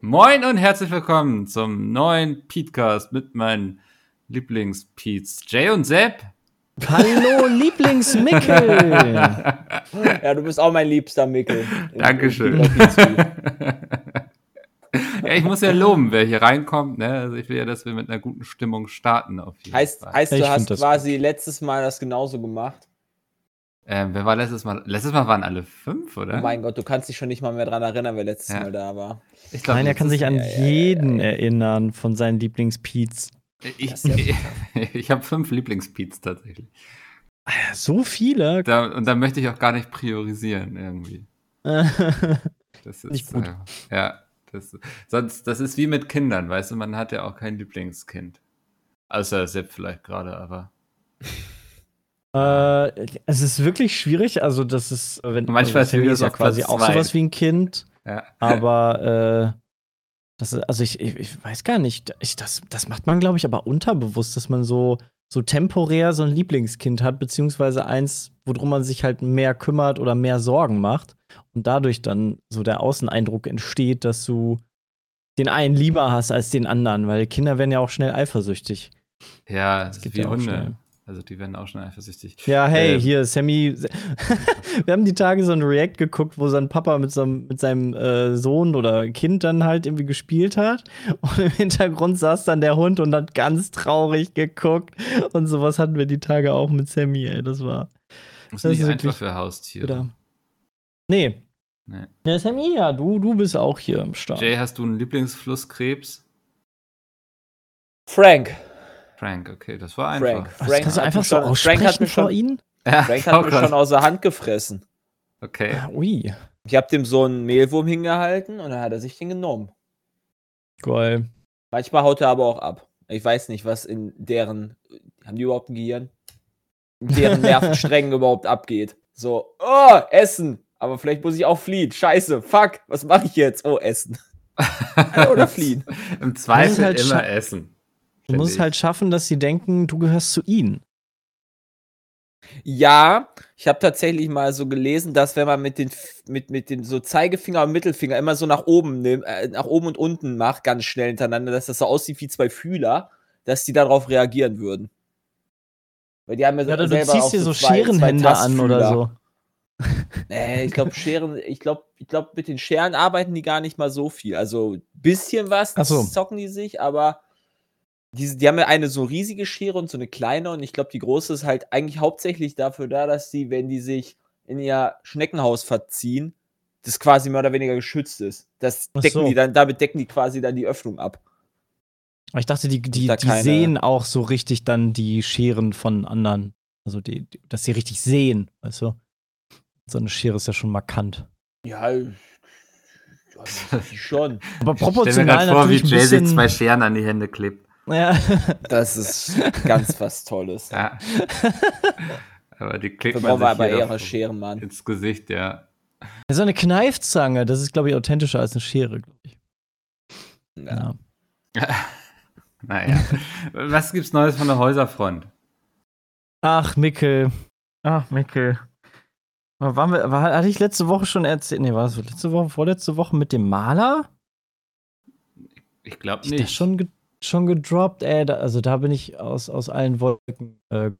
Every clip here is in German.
Moin und herzlich willkommen zum neuen Petecast mit meinen Lieblings-Peets Jay und Sepp. Hallo, Lieblingsmickel. Ja, du bist auch mein liebster Mickel. Dankeschön. Ich- ich- ich- Ja, ich muss ja loben, wer hier reinkommt. Ne? Also ich will ja, dass wir mit einer guten Stimmung starten. Auf jeden Heißt, Fall. heißt Ich du find hast quasi letztes Mal das genauso gemacht? Ähm, wer war letztes Mal? Letztes Mal waren alle fünf, oder? Oh mein Gott, du kannst dich schon nicht mal mehr dran erinnern, wer letztes Ja. Mal da war. ich glaub, Nein, er kann sich an ja, ja, ja, jeden erinnern von seinen Lieblingspeets. Ich, Das ist ich, ich habe fünf Lieblings-Peets tatsächlich. So viele. Da, und da möchte ich auch gar nicht priorisieren irgendwie. Das ist Nicht gut. Äh, ja, das, sonst, das ist wie mit Kindern, weißt du, man hat ja auch kein Lieblingskind. Außer Sepp vielleicht gerade, aber. äh, es ist wirklich schwierig. Also, das ist, wenn Manchmal also, ist ja quasi auch zwei. sowas wie ein Kind. Ja. Aber äh, das ist, also ich, ich, ich weiß gar nicht. Ich, das, das macht man, glaube ich, aber unterbewusst, dass man so, so temporär so ein Lieblingskind hat, beziehungsweise eins, worum man sich halt mehr kümmert oder mehr Sorgen macht. Und dadurch dann so der Außeneindruck entsteht, dass du den einen lieber hast als den anderen, weil Kinder werden ja auch schnell eifersüchtig. Ja, das gibt ist wie ja Hunde. schnell. Also die werden auch schon eifersüchtig. Ja, hey, Äh, hier, Sammy. Wir haben die Tage so ein React geguckt, wo sein Papa mit, so, mit seinem äh, Sohn oder Kind dann halt irgendwie gespielt hat. Und im Hintergrund saß dann der Hund und hat ganz traurig geguckt. Und sowas hatten wir die Tage auch mit Sammy, ey. Das war. Ist das nicht ist einfach wirklich für Haustiere. Wieder. Nee. Nee. Ja, Sammy, ja, du, du bist auch hier im Start. Jay, hast du einen Lieblingsflusskrebs? Frank. Frank, okay, das war einfach. Frank. Was, Frank kannst du hat einfach so schon- Frank hat mich vor schon- ihnen? Ja, Frank hat mich schon aus der Hand gefressen. Okay. Ah, ui. Ich habe dem so einen Mehlwurm hingehalten und dann hat er sich den genommen. Geil. Manchmal haut er aber auch ab. Ich weiß nicht, was in deren. Haben die überhaupt ein Gehirn? In deren Nervensträngen überhaupt abgeht. So, oh, Essen. Aber vielleicht muss ich auch fliehen. Scheiße, fuck, was mache ich jetzt? Oh, Essen. Oder fliehen. Im Zweifel halt immer essen. Du musst Finde halt schaffen, dass sie denken, du gehörst zu ihnen. Ja, ich habe tatsächlich mal so gelesen, dass wenn man mit den, mit, mit den so Zeigefinger und Mittelfinger immer so nach oben nimmt, äh, nach oben und unten macht, ganz schnell hintereinander, dass das so aussieht wie zwei Fühler, dass die darauf reagieren würden. Weil die haben ja, Ja, oder du ziehst dir so zwei Scherenhände an oder so. Nee, ich glaube, Scheren, ich glaube, ich glaube, mit den Scheren arbeiten die gar nicht mal so viel. Also ein bisschen was so. zocken die sich, aber die, die haben ja eine so riesige Schere und so eine kleine und ich glaube, die große ist halt eigentlich hauptsächlich dafür da, dass die, wenn die sich in ihr Schneckenhaus verziehen, das quasi mehr oder weniger geschützt ist. Das decken so. die dann, damit decken die quasi dann die Öffnung ab. Aber ich dachte, die, die, da die sehen auch so richtig dann die Scheren von anderen. Also, die, die, dass sie richtig sehen, weißt du? So eine Schere ist ja schon markant. Ja, schon. Aber Ich stell mir proportional vor, wie natürlich Jay sich zwei Scheren an die Hände klebt. Ja. Das ist ganz was Tolles. Ja. aber die Wir man brauchen sich aber eher Scheren, Mann. ins Gesicht, ja. so eine Kneifzange, das ist, glaube ich, authentischer als eine Schere, glaube ich. Ja. Naja. Was gibt's Neues von der Häuserfront? Ach, Mickel. Ach, Mickel. Waren wir, war, hatte ich letzte Woche schon erzählt? Nee, war das letzte Woche, vorletzte Woche mit dem Maler? Ich glaube Ist nicht. das schon, schon gedroppt? Ey, da, also da bin ich aus, aus allen Wolken äh,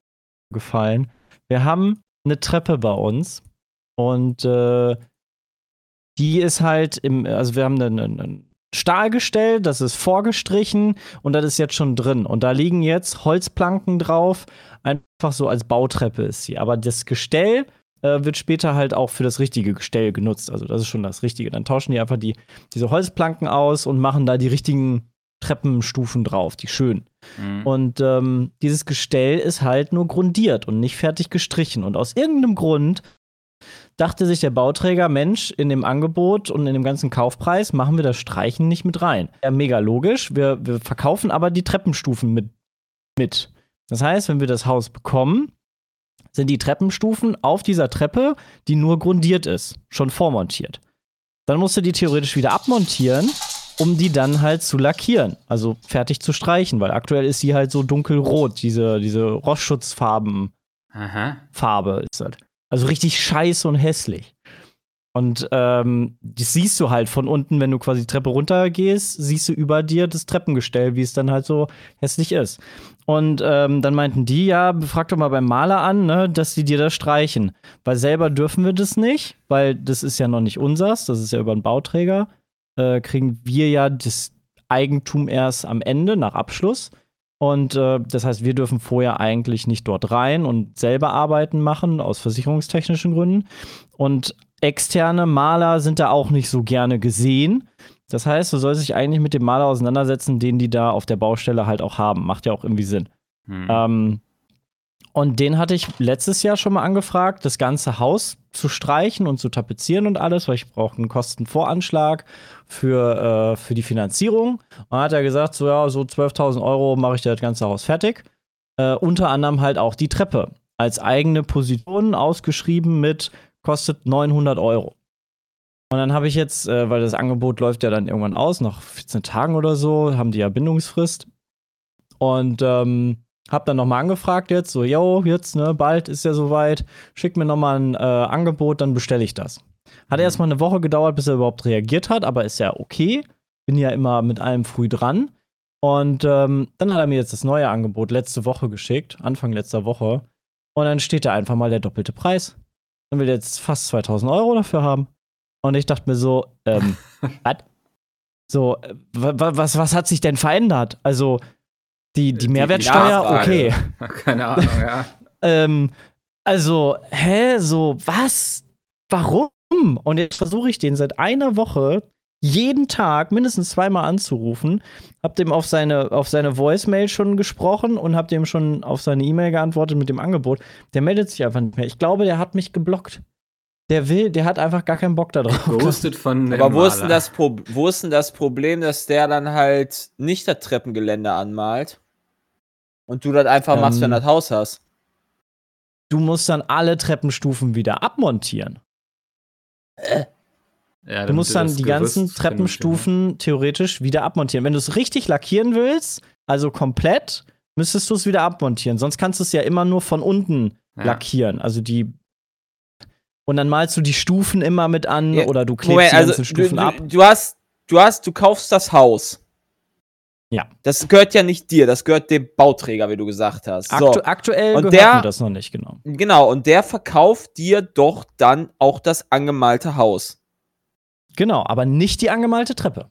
gefallen. Wir haben eine Treppe bei uns und äh, die ist halt im, also wir haben einen, einen Stahlgestell, das ist vorgestrichen und das ist jetzt schon drin. Und da liegen jetzt Holzplanken drauf, einfach so als Bautreppe ist sie. Aber das Gestell äh, wird später halt auch für das richtige Gestell genutzt. Also das ist schon das Richtige. Dann tauschen die einfach die, diese Holzplanken aus und machen da die richtigen Treppenstufen drauf, die schön. Mhm. Und ähm, dieses Gestell ist halt nur grundiert und nicht fertig gestrichen. Und aus irgendeinem Grund dachte sich der Bauträger, Mensch, in dem Angebot und in dem ganzen Kaufpreis machen wir das Streichen nicht mit rein. Ja, mega logisch. Wir, wir verkaufen aber die Treppenstufen mit, mit. Das heißt, wenn wir das Haus bekommen, sind die Treppenstufen auf dieser Treppe, die nur grundiert ist, schon vormontiert. Dann musst du die theoretisch wieder abmontieren, um die dann halt zu lackieren, also fertig zu streichen, weil aktuell ist sie halt so dunkelrot, diese, diese Rostschutzfarben Aha. Farbe ist das. Also richtig scheiße und hässlich. Und ähm, das siehst du halt von unten, wenn du quasi die Treppe runtergehst, siehst du über dir das Treppengestell, wie es dann halt so hässlich ist. Und ähm, dann meinten die, ja, frag doch mal beim Maler an, ne, dass die dir das streichen. Weil selber dürfen wir das nicht, weil das ist ja noch nicht unsers, das ist ja über einen Bauträger. Äh, kriegen wir ja das Eigentum erst am Ende, nach Abschluss. Und äh, das heißt, wir dürfen vorher eigentlich nicht dort rein und selber Arbeiten machen, aus versicherungstechnischen Gründen. Und externe Maler sind da auch nicht so gerne gesehen. Das heißt, du sollst dich eigentlich mit dem Maler auseinandersetzen, den die da auf der Baustelle halt auch haben. Macht ja auch irgendwie Sinn. Hm. Ähm, und den hatte ich letztes Jahr schon mal angefragt, das ganze Haus zu streichen und zu tapezieren und alles, weil ich brauche einen Kostenvoranschlag für, äh, für die Finanzierung. Und dann hat er gesagt, so ja, so 12.000 Euro mache ich das ganze Haus fertig. Äh, unter anderem halt auch die Treppe als eigene Position ausgeschrieben mit kostet 900 Euro. Und dann habe ich jetzt, äh, weil das Angebot läuft ja dann irgendwann aus, nach 14 Tagen oder so, haben die ja Bindungsfrist. Und ähm, hab dann nochmal angefragt jetzt, so, yo, jetzt, ne, bald ist ja soweit, schick mir nochmal ein äh, Angebot, dann bestelle ich das. Hat Mhm. erstmal eine Woche gedauert, bis er überhaupt reagiert hat, aber ist ja okay. Bin ja immer mit allem früh dran. Und ähm, dann hat er mir jetzt das neue Angebot letzte Woche geschickt, Anfang letzter Woche. Und dann steht da einfach mal der doppelte Preis. Dann will er jetzt fast 2000 Euro dafür haben. Und ich dachte mir so, ähm, was? So, äh, wa- wa- was, was hat sich denn verändert? Also, die, die Mehrwertsteuer, okay. Keine Ahnung, ja. Ähm, also, hä, so, was? Warum? Und jetzt versuche ich den seit einer Woche jeden Tag mindestens zweimal anzurufen. Hab dem auf seine, auf seine Voicemail schon gesprochen und hab dem schon auf seine E-Mail geantwortet mit dem Angebot. Der meldet sich einfach nicht mehr. Ich glaube, der hat mich geblockt. Der will, der hat einfach gar keinen Bock da drauf. Ghosted von Aber wo ist, denn das Pro wo ist denn das Problem, dass der dann halt nicht das Treppengeländer anmalt und du das einfach machst, wenn du Ähm, das Haus hast? Du musst dann alle Treppenstufen wieder abmontieren. Ja, Du musst dann die Gerüst ganzen Treppenstufen theoretisch wieder abmontieren. Wenn du es richtig lackieren willst, also komplett, müsstest du es wieder abmontieren. Sonst kannst du es ja immer nur von unten Ja. lackieren. Also die. Und dann malst du die Stufen immer mit an Ja, oder du klebst Moment, die also ganzen du, Stufen du, ab. du hast, du hast, du kaufst das Haus. Ja. Das gehört ja nicht dir, das gehört dem Bauträger, wie du gesagt hast. Aktu So, aktuell Und gehört der- mir das noch nicht, genau. genau. Und der verkauft dir doch dann auch das angemalte Haus. Genau, aber nicht die angemalte Treppe.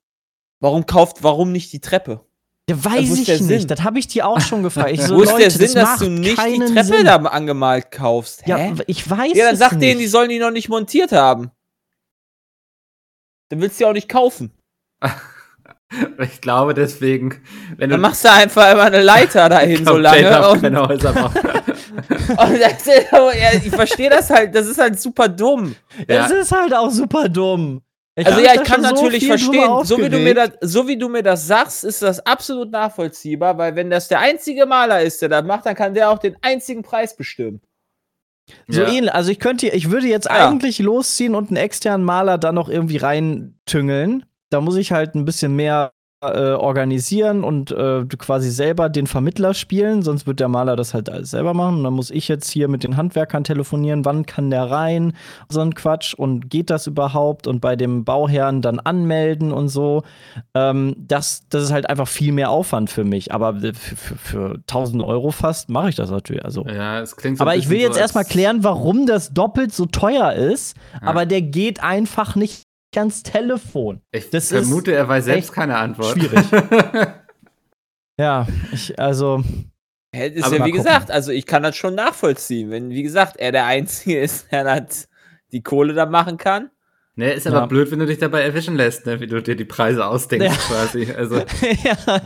Warum kauft, warum nicht die Treppe? Ja, wo weiß ich der Sinn? nicht. Das habe ich dir auch schon gefragt. Ich so, Wo ist Leute, der Sinn, das dass du nicht die Treppe Sinn. da angemalt kaufst? Ja, Hä? ich weiß Ja, dann sag nicht. denen, die sollen die noch nicht montiert haben. Dann willst du die auch nicht kaufen. Ich glaube deswegen, wenn du Dann machst du einfach immer eine Leiter dahin so lange. auf Und, keine Häuser und das ja, ich verstehe das halt, das ist halt super dumm. Ja. Es ist halt auch super dumm. Ich Also ja, ich kann so natürlich viel verstehen, so wie, du mir das, so wie du mir das sagst, ist das absolut nachvollziehbar, weil wenn das der einzige Maler ist, der das macht, dann kann der auch den einzigen Preis bestimmen. So Ja. ähnlich. Also ich könnte, ich würde jetzt Ja. eigentlich losziehen und einen externen Maler dann noch irgendwie reintüngeln. Da muss ich halt ein bisschen mehr äh, organisieren und äh, quasi selber den Vermittler spielen, sonst wird der Maler das halt alles selber machen. Und dann muss ich jetzt hier mit den Handwerkern telefonieren, wann kann der rein, so ein Quatsch und geht das überhaupt und bei dem Bauherrn dann anmelden und so. Ähm, das, das ist halt einfach viel mehr Aufwand für mich. Aber für, für, für 1000 Euro fast mache ich das natürlich. Also Ja, es klingt so aber ich will jetzt so, erstmal klären, warum das doppelt so teuer ist, Ja. aber der geht einfach nicht ans Telefon. Ich das ist vermute, er weiß selbst keine Antwort. schwierig. Ja, ich, also, Hä, ist Aber ja wie gucken. gesagt, also ich kann das schon nachvollziehen, wenn, wie gesagt, er der Einzige ist, der das die Kohle da machen kann. Ne, ist aber Ja. blöd, wenn du dich dabei erwischen lässt, ne? wie du dir die Preise ausdenkst Ja. quasi. Also, ja.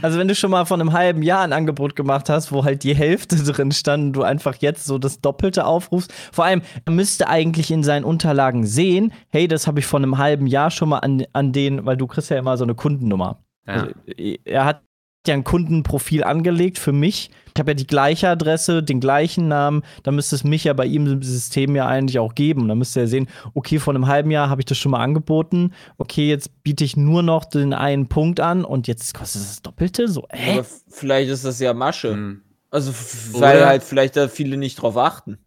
Also wenn du schon mal vor einem halben Jahr ein Angebot gemacht hast, wo halt die Hälfte drin stand und du einfach jetzt so das Doppelte aufrufst. Vor allem, er müsste eigentlich in seinen Unterlagen sehen, hey, das habe ich vor einem halben Jahr schon mal an, an den, weil du kriegst ja immer so eine Kundennummer. ja. Also, er hat ja ein Kundenprofil angelegt für mich. Ich habe ja die gleiche Adresse, den gleichen Namen. Da müsste es mich ja bei ihm im System ja eigentlich auch geben. Da müsste er sehen, okay, vor einem halben Jahr habe ich das schon mal angeboten. Okay, jetzt biete ich nur noch den einen Punkt an und jetzt kostet es das Doppelte. So, hä? Aber vielleicht ist das ja Masche. Hm. Also, weil Oder- halt vielleicht da viele nicht drauf achten.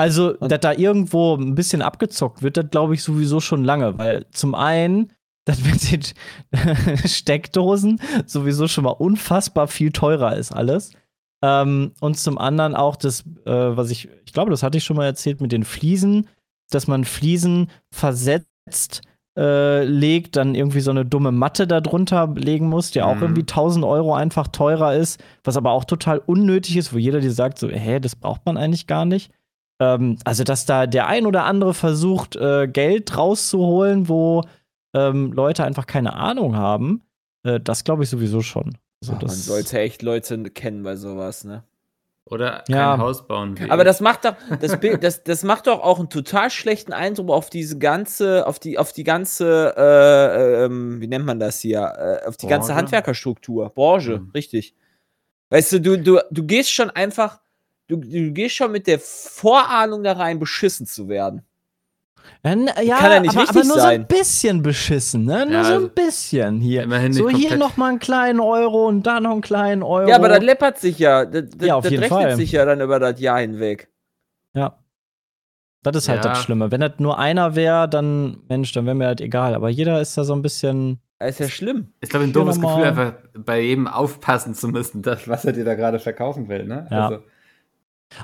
Also, Und- dass da irgendwo ein bisschen abgezockt wird, das glaube ich sowieso schon lange. Weil zum einen, das mit den Steckdosen sowieso schon mal unfassbar viel teurer ist alles. Ähm, und zum anderen auch das, äh, was ich, ich glaube, das hatte ich schon mal erzählt mit den Fliesen, dass man Fliesen versetzt äh, legt, dann irgendwie so eine dumme Matte darunter legen muss, die auch Mhm. irgendwie 1000 Euro einfach teurer ist, was aber auch total unnötig ist, wo jeder dir sagt, so, hä, das braucht man eigentlich gar nicht. Ähm, also, dass da der ein oder andere versucht, äh, Geld rauszuholen, wo ähm, Leute einfach keine Ahnung haben, äh, das glaube ich sowieso schon. Also, Ach, man sollte echt Leute kennen bei sowas, ne? Oder kein Ja. Haus bauen. wie Aber das macht doch, das Bild, das, das macht doch auch einen total schlechten Eindruck auf diese ganze, auf die, auf die ganze, äh, ähm, wie nennt man das hier, äh, auf die ganze Branche? Handwerkerstruktur, Branche, Mhm. richtig. Weißt du, du, du, du gehst schon einfach, du, du gehst schon mit der Vorahnung da rein, beschissen zu werden. Ja, n- ja, Kann ja nicht aber, richtig aber nur so sein. ein bisschen beschissen, ne? Nur Ja, so also ein bisschen hier. immerhin so hier komplett- noch mal einen kleinen Euro und da noch einen kleinen Euro. Ja, aber das läppert sich ja, das, das, Ja, auf das jeden rechnet Fall. sich ja dann über das Jahr hinweg. Ja. Das ist halt Ja. das Schlimme. Wenn das nur einer wäre, dann, Mensch, dann wäre mir halt egal. Aber jeder ist da so ein bisschen. Das ist ja schlimm. ist, glaube ich, ein doofes noch Gefühl, einfach bei jedem aufpassen zu müssen, das, was er dir da gerade verkaufen will. Ne? Ja. Also,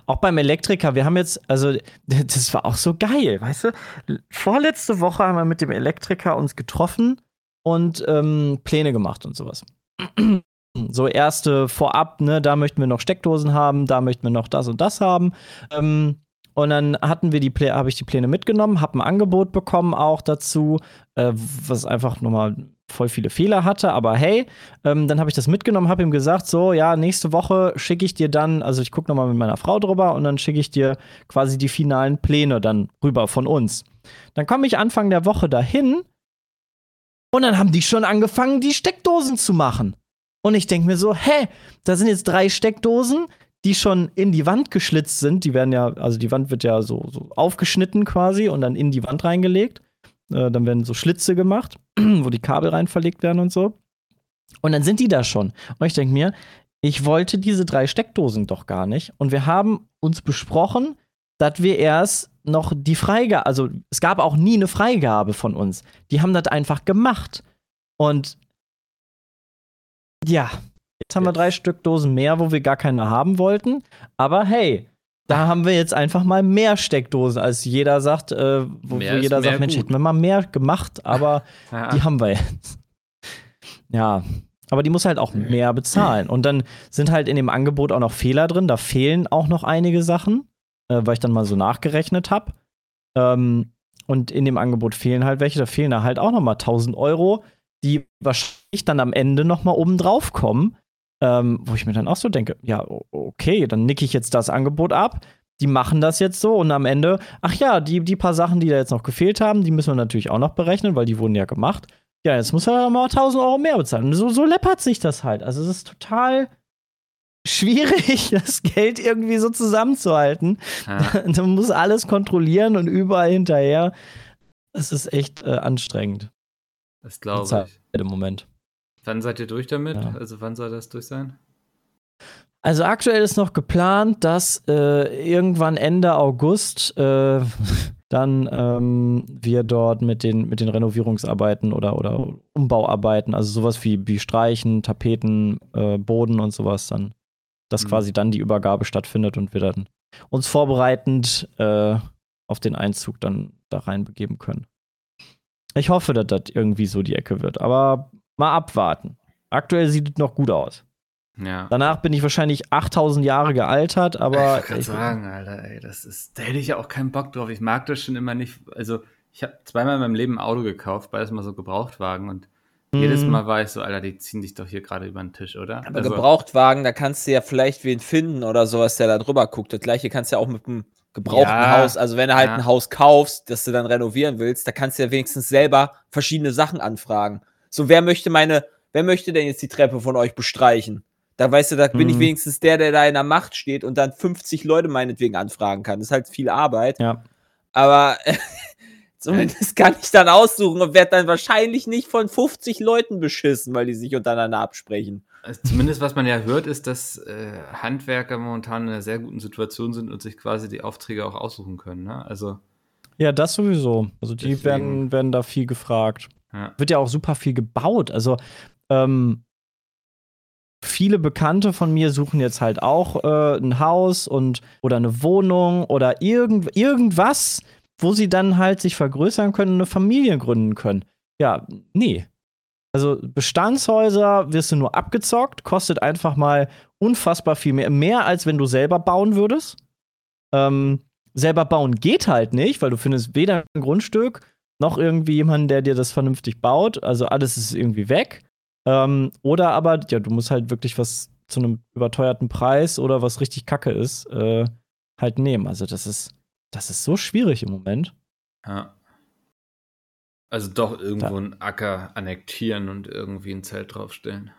Auch beim Elektriker, wir haben jetzt, also, das war auch so geil, weißt du? Vorletzte Woche haben wir mit dem Elektriker uns getroffen und ähm, Pläne gemacht und sowas. So erste vorab, ne, da möchten wir noch Steckdosen haben, da möchten wir noch das und das haben. Ähm, und dann hatten wir die Pläne, habe ich die Pläne mitgenommen, habe ein Angebot bekommen auch dazu, äh, was einfach nochmal voll viele Fehler hatte, aber hey, ähm, dann habe ich das mitgenommen, habe ihm gesagt, so, ja, nächste Woche schicke ich dir dann, also ich gucke nochmal mit meiner Frau drüber und dann schicke ich dir quasi die finalen Pläne dann rüber von uns. Dann komme ich Anfang der Woche dahin und dann haben die schon angefangen, die Steckdosen zu machen. Und ich denke mir so, hä, da sind jetzt drei Steckdosen, die schon in die Wand geschlitzt sind. Die werden ja, also die Wand wird ja so, so aufgeschnitten quasi und dann in die Wand reingelegt. Äh, dann werden so Schlitze gemacht, wo die Kabel rein verlegt werden und so. Und dann sind die da schon. Und ich denke mir, ich wollte diese drei Steckdosen doch gar nicht. Und wir haben uns besprochen, dass wir erst noch die Freigabe, also es gab auch nie eine Freigabe von uns. Die haben das einfach gemacht. Und ja, jetzt haben wir drei Stück Dosen mehr, wo wir gar keine haben wollten. Aber hey, da haben wir jetzt einfach mal mehr Steckdosen, als jeder sagt, äh, wo, wo jeder sagt, Mensch, gut. hätten wir mal mehr gemacht, aber ja. die haben wir jetzt. Ja, aber die muss halt auch mehr bezahlen. Und dann sind halt in dem Angebot auch noch Fehler drin. Da fehlen auch noch einige Sachen, äh, weil ich dann mal so nachgerechnet habe. Ähm, und in dem Angebot fehlen halt welche. Da fehlen da halt auch noch mal 1000 Euro, die wahrscheinlich dann am Ende noch mal oben drauf kommen. Ähm, wo ich mir dann auch so denke, ja, okay, dann nicke ich jetzt das Angebot ab. Die machen das jetzt so und am Ende, ach ja, die, die paar Sachen, die da jetzt noch gefehlt haben, die müssen wir natürlich auch noch berechnen, weil die wurden ja gemacht. Ja, jetzt muss er mal 1000 Euro mehr bezahlen. Und so, so läppert sich das halt. Also, es ist total schwierig, das Geld irgendwie so zusammenzuhalten. ja. Man muss alles kontrollieren und überall hinterher. Es ist echt äh, anstrengend Das glaube ich. im Moment. Wann seid ihr durch damit? Ja. Also wann soll das durch sein? Also aktuell ist noch geplant, dass äh, irgendwann Ende August äh, dann ähm, wir dort mit den, mit den Renovierungsarbeiten oder, oder Umbauarbeiten, also sowas wie, wie Streichen, Tapeten, äh, Boden und sowas dann, dass Mhm. quasi dann die Übergabe stattfindet und wir dann uns vorbereitend äh, auf den Einzug dann da reinbegeben können. Ich hoffe, dass das irgendwie so die Ecke wird, aber mal abwarten. Aktuell sieht es noch gut aus. Ja. Danach bin ich wahrscheinlich 8000 Jahre gealtert, ich aber ich, sagen, Alter, ey, das ist, da hätte ich ja auch keinen Bock drauf. Ich mag das schon immer nicht. Also, Ich habe zweimal in meinem Leben ein Auto gekauft, beides mal so Gebrauchtwagen und jedes Mhm. Mal war ich so, Alter, die ziehen dich doch hier gerade über den Tisch, oder? Aber Also, Gebrauchtwagen, da kannst du ja vielleicht wen finden oder sowas, der da drüber guckt. Das gleiche kannst du ja auch mit einem gebrauchten Ja, Haus, also wenn du halt ja. ein Haus kaufst, das du dann renovieren willst, da kannst du ja wenigstens selber verschiedene Sachen anfragen. So, wer möchte meine, wer möchte denn jetzt die Treppe von euch bestreichen? Da weißt du, da bin ich Mhm. wenigstens der, der da in der Macht steht und dann 50 Leute meinetwegen anfragen kann. Das ist halt viel Arbeit. Ja. Aber zumindest kann ich dann aussuchen und werde dann wahrscheinlich nicht von 50 Leuten beschissen, weil die sich untereinander absprechen. Also Zumindest was man ja hört, ist, dass äh, Handwerker momentan in einer sehr guten Situation sind und sich quasi die Aufträge auch aussuchen können. Ne? Also, Ja, das sowieso. Also die Deswegen- werden, werden da viel gefragt. Ja. Wird ja auch super viel gebaut. Also ähm, viele Bekannte von mir suchen jetzt halt auch äh, ein Haus und oder eine Wohnung oder irgend, irgendwas, wo sie dann halt sich vergrößern können und eine Familie gründen können. Ja, nee. Also Bestandshäuser wirst du nur abgezockt, kostet einfach mal unfassbar viel mehr. Mehr als wenn du selber bauen würdest. Ähm, selber bauen geht halt nicht, weil du findest weder ein Grundstück noch irgendwie jemanden, der dir das vernünftig baut. Also alles ist irgendwie weg. Ähm, oder aber, ja, du musst halt wirklich was zu einem überteuerten Preis oder was richtig kacke ist, äh, halt nehmen. Also das ist, das ist so schwierig im Moment. ja. Also doch irgendwo einen Acker annektieren und irgendwie ein Zelt draufstellen.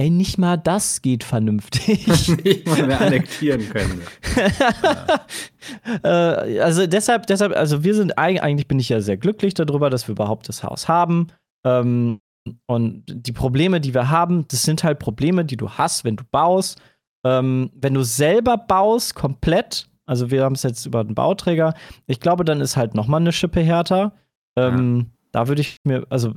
Ey, nicht mal das geht vernünftig. Nicht mal mehr annektieren können. äh, also deshalb, deshalb, also wir sind eig- eigentlich bin ich ja sehr glücklich darüber, dass wir überhaupt das Haus haben. Ähm, und die Probleme, die wir haben, das sind halt Probleme, die du hast, wenn du baust. Ähm, wenn du selber baust, komplett, also wir haben es jetzt über den Bauträger, ich glaube, dann ist halt noch mal eine Schippe härter. Ähm, Da würde ich mir, also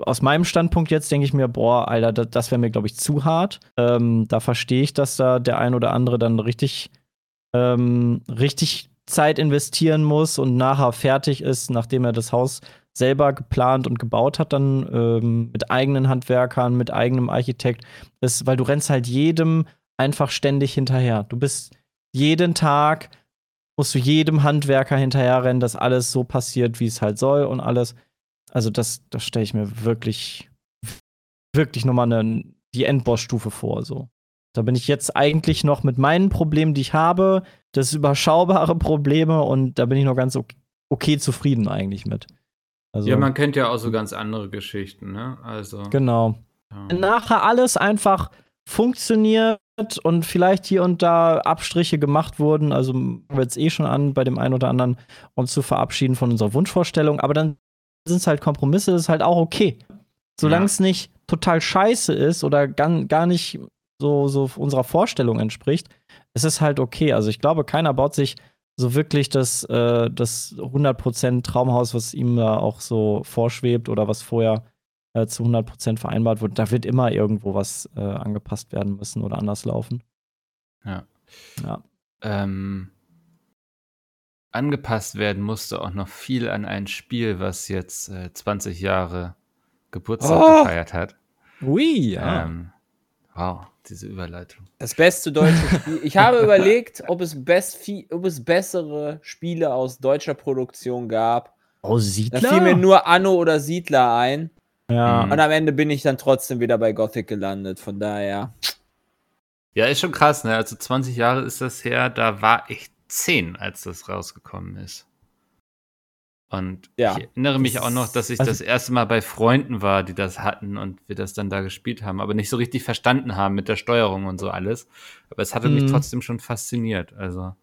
aus meinem Standpunkt jetzt denke ich mir, boah, Alter, das, das wäre mir, glaube ich, zu hart. Ähm, da verstehe ich, dass da der ein oder andere dann richtig, ähm, richtig Zeit investieren muss und nachher fertig ist, nachdem er das Haus selber geplant und gebaut hat, dann ähm, mit eigenen Handwerkern, mit eigenem Architekt, ist, weil du rennst halt jedem einfach ständig hinterher. Du bist jeden Tag, musst du jedem Handwerker hinterherrennen, dass alles so passiert, wie es halt soll und alles. Also das, das stelle ich mir wirklich, wirklich nochmal eine, die Endbossstufe vor. So. Da bin ich jetzt eigentlich noch mit meinen Problemen, die ich habe, das überschaubare Probleme und da bin ich noch ganz okay, okay zufrieden eigentlich mit. Also, Ja, man kennt ja auch so ganz andere Geschichten, ne? Also. genau. ja. Wenn nachher alles einfach funktioniert und vielleicht hier und da Abstriche gemacht wurden, also wird es eh schon an, bei dem einen oder anderen uns zu verabschieden von unserer Wunschvorstellung, aber dann sind es halt Kompromisse, ist halt auch okay. Solange Ja. es nicht total scheiße ist oder gar, gar nicht so, so unserer Vorstellung entspricht, ist es halt okay. Also ich glaube, keiner baut sich so wirklich das, äh, das 100% Traumhaus, was ihm da auch so vorschwebt oder was vorher äh, zu 100% vereinbart wurde. Da wird immer irgendwo was äh, angepasst werden müssen oder anders laufen. Ja. Ja. Ähm, angepasst werden musste auch noch viel an ein Spiel, was jetzt äh, 20 Jahre Geburtstag Oh! gefeiert hat. Ui, Ähm, wow, diese Überleitung. Das beste deutsche Spiel. Ich habe überlegt, ob es, best, ob es bessere Spiele aus deutscher Produktion gab. Oh, Da Siedler? fiel mir nur Anno oder Siedler ein. ja. Und am Ende bin ich dann trotzdem wieder bei Gothic gelandet. Von daher. Ja, ist schon krass, ne? Also 20 Jahre ist das her, da war ich 10, als das rausgekommen ist. Und Ja, ich erinnere mich auch noch, dass ich also- das erste Mal bei Freunden war, die das hatten und wir das dann da gespielt haben, aber nicht so richtig verstanden haben mit der Steuerung und so alles. Aber es hatte mich Mhm. trotzdem schon fasziniert. Also,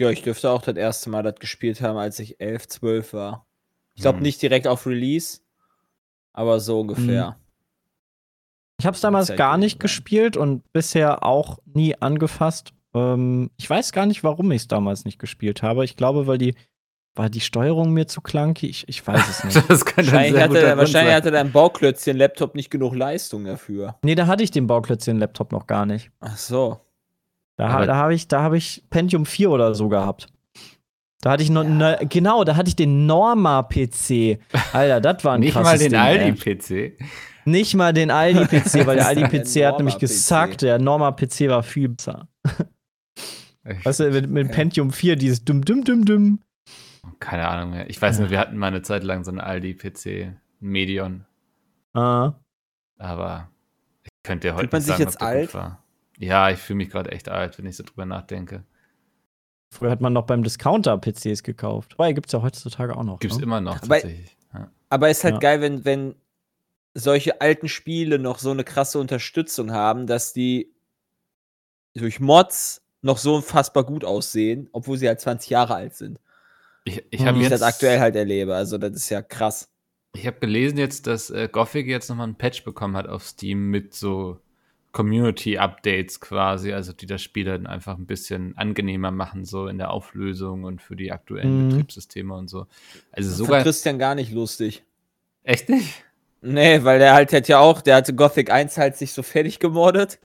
Ja, ich dürfte auch das erste Mal das gespielt haben, als ich 11, 12 war. Ich glaube Hm. nicht direkt auf Release, aber so ungefähr. Ich habe es damals gar nicht gespielt und bisher auch nie angefasst. Ähm, ich weiß gar nicht, warum ich es damals nicht gespielt habe. Ich glaube, weil die, war die Steuerung mir zu clunky. Ich, ich weiß es nicht. das ein Wahrscheinlich, sehr hatte, wahrscheinlich hatte dein Bauklötzchen-Laptop nicht genug Leistung dafür. nee, da hatte ich den Bauklötzchen-Laptop noch gar nicht. Ach so. Da, da habe ich, da hab ich Pentium 4 oder so gehabt. Da hatte ich noch, ne, genau, da hatte ich den Norma-PC. Alter, das war ein Nicht mal krasses den. Aldi-PC. Nicht mal den Aldi-PC, weil der Aldi-PC hat nämlich gesagt, der Norma-PC war viel besser. Weißt du, mit, mit Pentium 4, dieses dumm, dumm, dumm, dumm. Keine Ahnung mehr. Ich weiß nur, wir hatten mal eine Zeit lang so einen Aldi-PC, Medion. Ah. Aber ich könnte ja heute Fühlt man nicht sich sagen, jetzt ob der alt? Ja, ich fühle mich gerade echt alt, wenn ich so drüber nachdenke. Früher hat man noch beim Discounter PCs gekauft. Wobei, gibt's ja heutzutage auch noch. Gibt's ne? immer noch Aber- tatsächlich. Ja. Aber ist halt Ja. geil, wenn, wenn solche alten Spiele noch so eine krasse Unterstützung haben, dass die durch Mods noch so unfassbar gut aussehen, obwohl sie halt 20 Jahre alt sind. Ich, ich habe Wie ich jetzt das aktuell halt erlebe. Also, das ist ja krass. Ich habe gelesen jetzt, dass äh, Gothic jetzt nochmal einen Patch bekommen hat auf Steam mit so Community-Updates quasi, also die das Spiel dann einfach ein bisschen angenehmer machen, so in der Auflösung und für die aktuellen Mhm. Betriebssysteme und so. Also Fand sogar. Christian gar nicht lustig. Echt nicht? Nee, weil der halt hat ja auch, der hatte Gothic 1 halt sich so fertig gemordet,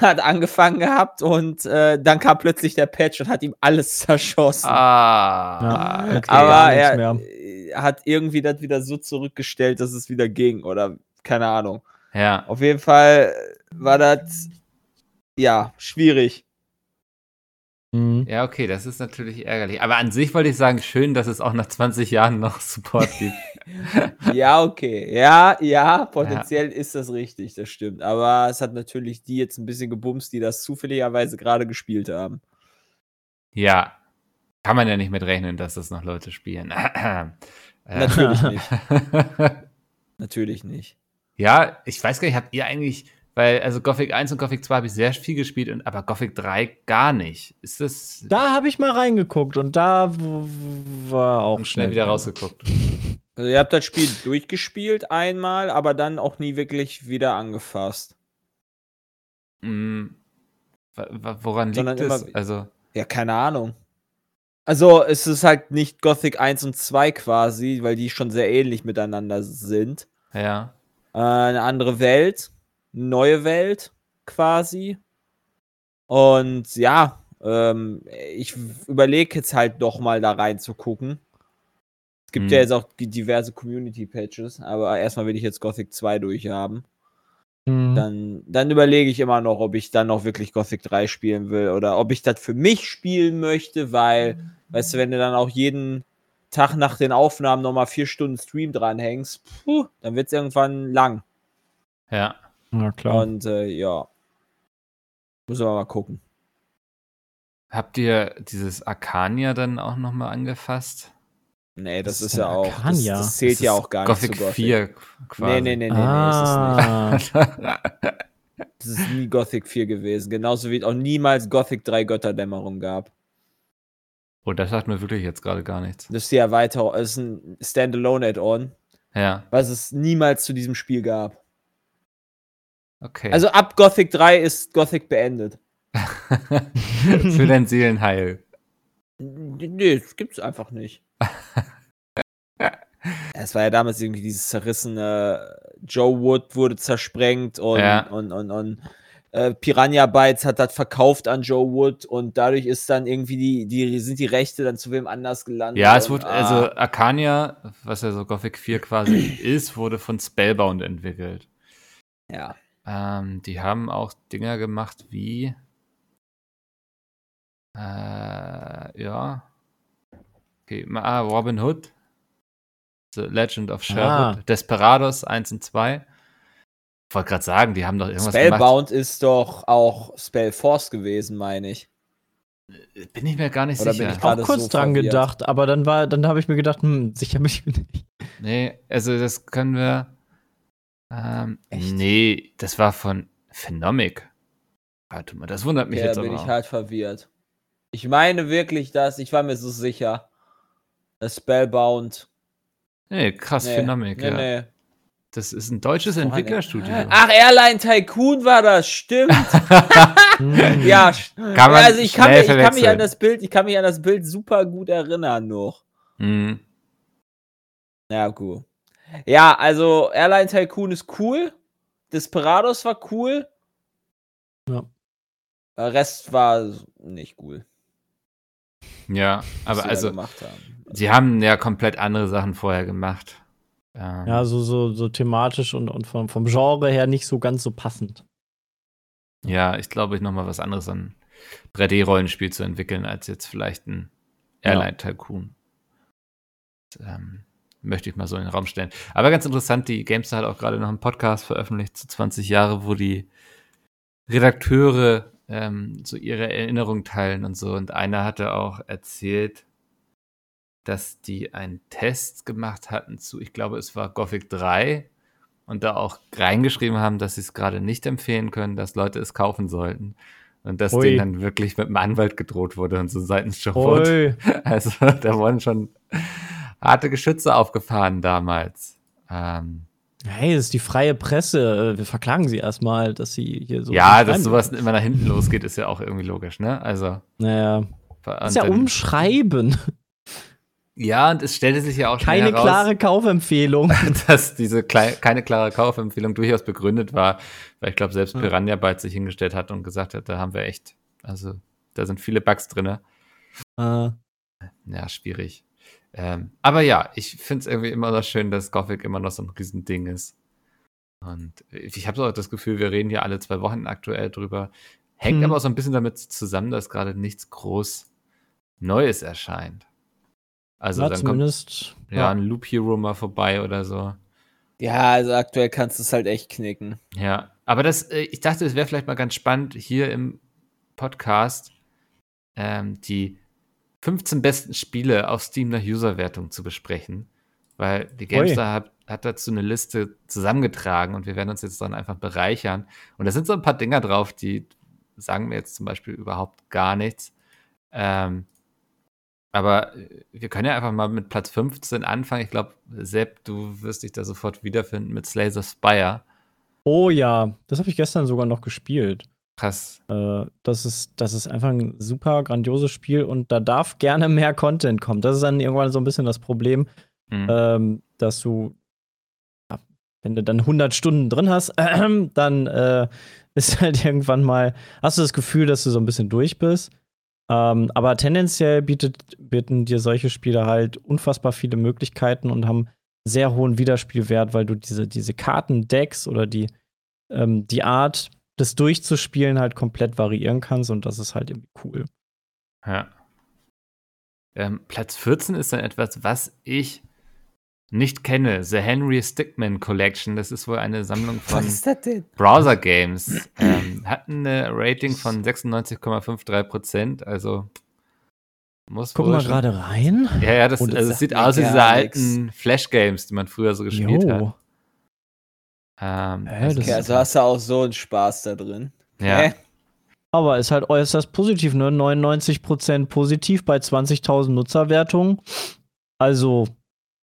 hat angefangen gehabt und äh, dann kam plötzlich der Patch und hat ihm alles zerschossen. Ah. Ja, okay. Aber nichts er mehr. hat irgendwie das wieder so zurückgestellt, dass es wieder ging oder keine Ahnung. Ja. Auf jeden Fall war das ja schwierig. Mhm. Ja, okay, das ist natürlich ärgerlich. Aber an sich wollte ich sagen, schön, dass es auch nach 20 Jahren noch Support gibt. Ja, okay. Ja, ja, potenziell ist das richtig, das stimmt. Aber es hat natürlich die jetzt ein bisschen gebumst, die das zufälligerweise gerade gespielt haben. ja. Kann man ja nicht mit rechnen, dass das noch Leute spielen. Äh, Natürlich nicht. Natürlich nicht. Ja, ich weiß gar nicht, habt ihr eigentlich, weil, also Gothic 1 und Gothic 2 habe ich sehr viel gespielt, und, aber Gothic 3 gar nicht. Ist das Da habe ich mal reingeguckt und da war auch und schnell wieder rausgeguckt? Also ihr habt das Spiel durchgespielt einmal, aber dann auch nie wirklich wieder angefasst. Mm, wa- woran liegt Sondern es? immer- Also, Ja, keine Ahnung. Also, es ist halt nicht Gothic 1 und 2 quasi, weil die schon sehr ähnlich miteinander sind. ja. Äh, eine andere Welt, neue Welt quasi. Und ja, ähm, ich überlege jetzt halt doch mal da reinzugucken. Es gibt Hm. ja jetzt auch diverse Community-Patches, aber erstmal will ich jetzt Gothic 2 durchhaben. Mhm. Dann, dann überlege ich immer noch, ob ich dann noch wirklich Gothic 3 spielen will oder ob ich das für mich spielen möchte, weil, weißt du, wenn du dann auch jeden Tag nach den Aufnahmen nochmal vier Stunden Stream dranhängst, puh, dann wird es irgendwann lang. Ja. Ja, klar. Und äh, ja. Muss aber mal gucken. Habt ihr dieses Arcania dann auch nochmal angefasst? Nee, das, Was ist ja auch. Das, Arcania? das zählt Das ja auch gar Gothic nicht zu Gothic. 4 quasi. Nee, nee, nee, nee, nee, ist es nicht. ah, Das ist nie Gothic 4 gewesen. Genauso wie es auch niemals Gothic 3 Götterdämmerung gab. Oh, das sagt mir wirklich jetzt gerade gar nichts. Das ist die Erweiterung, das ist ein Standalone-Add-on, Ja, was es niemals zu diesem Spiel gab. Okay. Also ab Gothic 3 ist Gothic beendet. Für dein Seelenheil. Nee, das gibt's einfach nicht. Es war ja damals irgendwie dieses zerrissene Joe Wood wurde zersprengt und, Ja. und, und, und äh, Piranha Bytes hat das verkauft an Joe Wood und dadurch ist dann irgendwie die, die sind die Rechte dann zu wem anders gelandet. Ja, es und, wurde, ah, also Arcania, was ja so Gothic 4 quasi ist, wurde von Spellbound entwickelt. ja. Ähm, die haben auch Dinger gemacht wie. Äh, ja. Okay, ah, Robin Hood. The Legend of Sherwood. Ah. Desperados 1 und 2. Ich wollte gerade sagen, die haben doch irgendwas gemacht. Spellbound ist doch auch Spellforce gewesen, meine ich. Bin ich mir gar nicht Oder bin sicher. ich auch kurz so dran verwirrt. gedacht, aber dann war, dann habe ich mir gedacht, hm, sicher bin ich mir nicht. Nee, also das können wir. Ähm, Echt? nee, das war von Phenomic. Warte mal, das wundert mich Ja, jetzt da bin aber. ich halt verwirrt. Ich meine wirklich, dass ich war mir so sicher, dass Spellbound. Nee, krass, Nee, Phenomic, nee, ja. nee. Das ist ein deutsches Woran- Entwicklerstudio. Ach, Airline Tycoon war das, stimmt. Hm. ja, Kann man also ich kann, mich, ich kann mich an das Bild, ich kann mich an das Bild super gut erinnern noch. Mhm. Ja, gut. Ja, also Airline Tycoon ist cool. Desperados war cool. Ja. Der Rest war nicht cool. Ja, aber also, gemacht haben. sie haben ja komplett andere Sachen vorher gemacht. Ähm, Ja, so, so, so thematisch und, und vom, vom Genre her nicht so ganz so passend. ja, ich glaube, ich nochmal was anderes an 3D-Rollenspiel zu entwickeln, als jetzt vielleicht ein Airline Tycoon. ähm, möchte ich mal so in den Raum stellen. Aber ganz interessant, die Gamestar hat auch gerade noch einen Podcast veröffentlicht zu 20 Jahre, wo die Redakteure ähm, so ihre Erinnerungen teilen und so. Und einer hatte auch erzählt, dass die einen Test gemacht hatten zu, ich glaube, es war Gothic 3 und da auch reingeschrieben haben, dass sie es gerade nicht empfehlen können, dass Leute es kaufen sollten. Und dass Ui. denen dann wirklich mit einem Anwalt gedroht wurde und so seitens Jobot. Also da wurden schon harte Geschütze aufgefahren damals. Ähm, Hey, das ist die freie Presse. Äh, Wir verklagen sie erstmal, dass sie hier so. ja, dass sowas immer nach hinten losgeht, ist ja auch irgendwie logisch, ne? Also. Naja. Ist ja dann- umschreiben. Ja, und es stellte sich ja auch Keine heraus, klare Kaufempfehlung. dass diese klei keine klare Kaufempfehlung durchaus begründet war, weil ich glaube, selbst. Piranha bald sich hingestellt hat und gesagt hat, da haben wir echt, also da sind viele Bugs drin. äh, Ja, schwierig. Ähm, aber ja, ich finde es irgendwie immer noch schön, dass Gothic immer noch so ein Riesending ist. Und ich habe so das Gefühl, wir reden hier alle zwei Wochen aktuell drüber. Hängt Hm. aber auch so ein bisschen damit zusammen, dass gerade nichts groß Neues erscheint. Also ja, dann kommt zumindest. ja ein Loop Hero mal vorbei oder so. Ja, also aktuell kannst du es halt echt knicken. Ja, aber das, äh, ich dachte, es wäre vielleicht mal ganz spannend, hier im Podcast ähm, die 15 besten Spiele auf Steam nach Userwertung zu besprechen. Weil die GameStar hat, hat dazu eine Liste zusammengetragen und wir werden uns jetzt dann einfach bereichern. Und da sind so ein paar Dinger drauf, die sagen mir jetzt zum Beispiel überhaupt gar nichts. Ähm, aber wir können ja einfach mal mit Platz 15 anfangen. Ich glaube, Sepp, du wirst dich da sofort wiederfinden mit Slay the Spire. Oh ja, das habe ich gestern sogar noch gespielt. Krass. Äh, das, ist, das ist einfach ein super grandioses Spiel und da darf gerne mehr Content kommen. Das ist dann irgendwann so ein bisschen das Problem, Mhm. ähm, dass du, wenn du dann 100 Stunden drin hast, dann äh, ist halt irgendwann mal, hast du das Gefühl, dass du so ein bisschen durch bist. Ähm, aber tendenziell bietet, bieten dir solche Spiele halt unfassbar viele Möglichkeiten und haben sehr hohen Wiederspielwert, weil du diese, diese Kartendecks oder die, ähm, die Art, das durchzuspielen, halt komplett variieren kannst und das ist halt irgendwie cool. Ja. Ähm, Platz 14 ist dann etwas, was ich nicht kenne. The Henry Stickmin Collection. Das ist wohl eine Sammlung von das? Browser Games. ähm, hat eine Rating von 96,53 Prozent. Also muss Guck mal gerade rein. Ja, ja, das, das also sagt sieht aus wie diese alten Flash Games, die man früher so gespielt hat. Ähm, also, das Okay, also hast du auch so einen Spaß da drin. ja. Hä? Aber ist halt äußerst positiv, ne? 99% positiv bei 20.000 Nutzerwertungen. Also,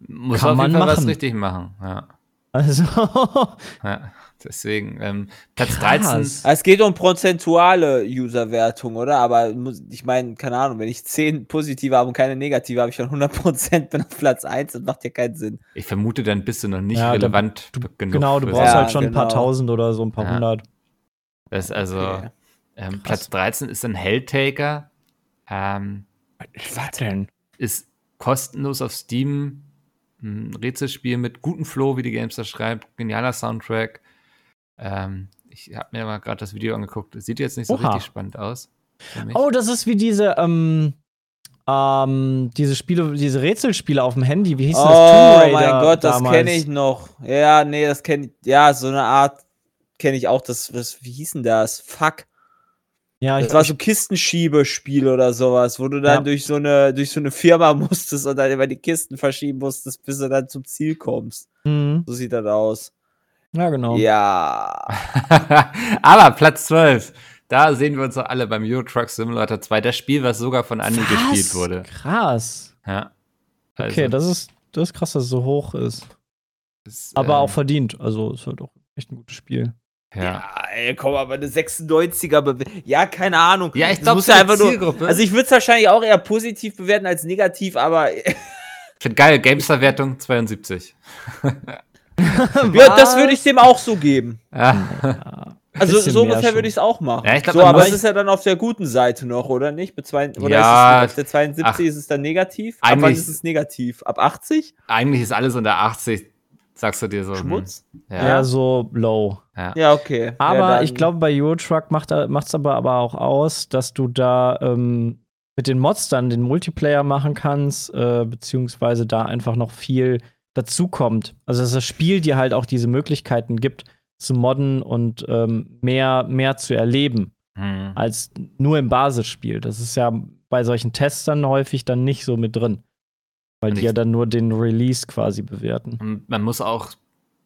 Muss Kann auf jeden man Fall was machen. richtig machen. Ja. Also ja. Deswegen, ähm, Platz Krass. 13. Es geht um prozentuale Userwertung, oder? Aber muss- ich meine, keine Ahnung, wenn ich 10 positive habe und keine negative, habe ich schon 100% bin auf Platz 1. Das macht ja keinen Sinn. Ich vermute, dann bist du noch nicht Ja, da- relevant du- genug. genau, du brauchst so- Ja, halt schon ein paar genau. tausend oder so, ein paar Ja. hundert. Das ist also, Okay. ähm, Platz 13 ist ein Helltaker. Ähm, Was denn? ist kostenlos auf Steam. Ein Rätselspiel mit gutem Flow, wie die Gamester schreibt. Genialer Soundtrack. Ähm, ich habe mir mal gerade das Video angeguckt. Sieht jetzt nicht so Oha. richtig spannend aus. Oh, das ist wie diese, ähm, ähm, diese Spiele, diese Rätselspiele auf dem Handy. Wie hieß denn das? Oh mein Gott, das damals. kenne ich noch. Ja, nee, das kenne ich. Ja, so eine Art kenne ich auch. Das, das, wie hieß denn das? Fuck. Ja, ich, Das war so Kistenschiebespiel oder sowas, wo du dann Ja. durch so eine durch so eine Firma musstest und dann immer die Kisten verschieben musstest, bis du dann zum Ziel kommst. Mhm. So sieht das aus. ja, genau. Ja. Aber Platz 12. Da sehen wir uns doch alle beim Euro Truck Simulator 2. Das Spiel, was sogar von Anni Was? gespielt wurde. Krass. Ja. Okay, Also, das ist, das ist krass, dass es so hoch ist. ist, Aber ähm, auch verdient. Also, ist halt auch echt ein gutes Spiel. Ja. Ja, ey, komm, aber eine 96er Bewe Ja, keine Ahnung. Ja, ich glaube, ja die einfach nur. Zielgruppe. Also ich würde es wahrscheinlich auch eher positiv bewerten als negativ, aber Ich finde geil, Gamestar-Wertung 72. ja, das würde ich dem auch so geben. Ja. Also so ungefähr würde ich es auch machen. Ja, ich glaub, so, aber es ist ja dann auf der guten Seite noch, oder nicht? Mit zwei, oder Ja, ist es, auf der 72 ach, ist es dann negativ? Ab wann eigentlich- ist es negativ? Ab 80? Eigentlich ist alles unter 80, sagst du dir so. hm, Schmutz? Ja. Eher so low. ja. Ja, okay. Aber ja, ich glaube, bei Eurotruck macht es aber aber auch aus, dass du da ähm, mit den Mods dann den Multiplayer machen kannst, äh, beziehungsweise da einfach noch viel dazukommt. Also dass das Spiel dir halt auch diese Möglichkeiten gibt, zu modden und ähm, mehr, mehr zu erleben Hm. als nur im Basisspiel. Das ist ja bei solchen Tests dann häufig dann nicht so mit drin. Weil die ja dann nur den Release quasi bewerten. Und man muss auch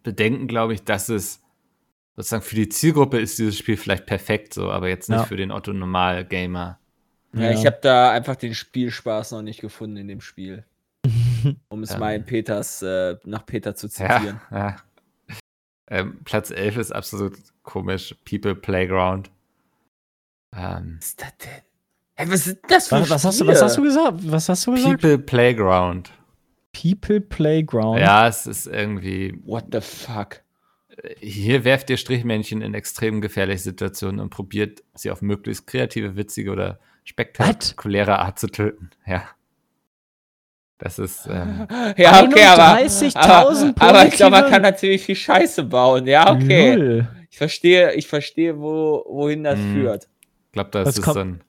bedenken, glaube ich, dass es sozusagen für die Zielgruppe ist dieses Spiel vielleicht perfekt so, aber jetzt nicht Ja. für den Otto Normal Gamer. Ja, ich habe da einfach den Spielspaß noch nicht gefunden in dem Spiel. Um es mal in Peters, äh, nach Peter zu Ja, zitieren. ja. Ähm, Platz 11 ist absolut komisch. People Playground. Ähm, Was ist das denn? Hey, was ist das für Was, was, hast du, was hast du gesagt? Was hast du gesagt? People Playground. People Playground. Ja, es ist irgendwie. What the fuck? Hier werft ihr Strichmännchen in extrem gefährliche Situationen und probiert sie auf möglichst kreative, witzige oder spektakuläre Art zu töten. Ja. Das ist. Ähm, Ja, okay, aber, 31.000 aber, aber ich glaube, man kann natürlich viel Scheiße bauen. Ja, okay. Null. Ich verstehe, ich verstehe, wo, wohin das Mhm. führt. ich glaube, das, Das ist ein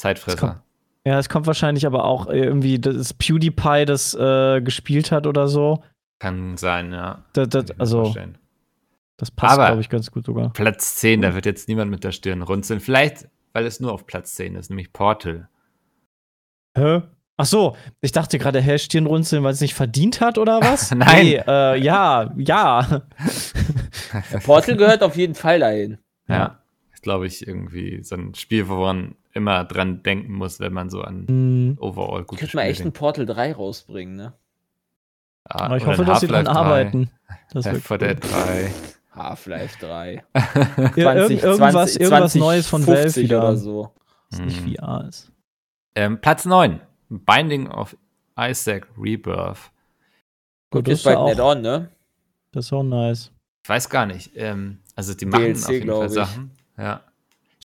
Zeitfresser. Ja, es kommt wahrscheinlich aber auch irgendwie, dass PewDiePie das äh, gespielt hat oder so. Kann sein, ja. Das, das, also, das passt, glaube ich, ganz gut sogar. Platz 10, da wird jetzt niemand mit der Stirn runzeln. Vielleicht, weil es nur auf Platz 10 ist, nämlich Portal. Hä? Ach so, ich dachte gerade, Herr Stirnrunzeln, weil es nicht verdient hat oder was? Nein. Nee, äh, ja, ja. Portal gehört auf jeden Fall dahin. Ja. Glaube ich, irgendwie so ein Spiel, wo man immer dran denken muss, wenn man so an Hm. overall Ich gute könnte mal Spiele echt ein. Portal 3 rausbringen, ne? Ah, Aber ich hoffe, dass sie dran Half-Life 3, arbeiten. Das Left 4 wird Dead 3. Half-Life 3. Ja, irgend- irgendwas, irgendwas Neues von Valve 50 wieder, oder so. was nicht Hm. VR ist. Ähm, Platz 9. Binding of Isaac Rebirth. Gut, das ist bald auch- nicht on, ne? Das ist auch nice. Ich weiß gar nicht. Ähm, also die machen DLC, auf jeden Fall ich. Sachen. Ja.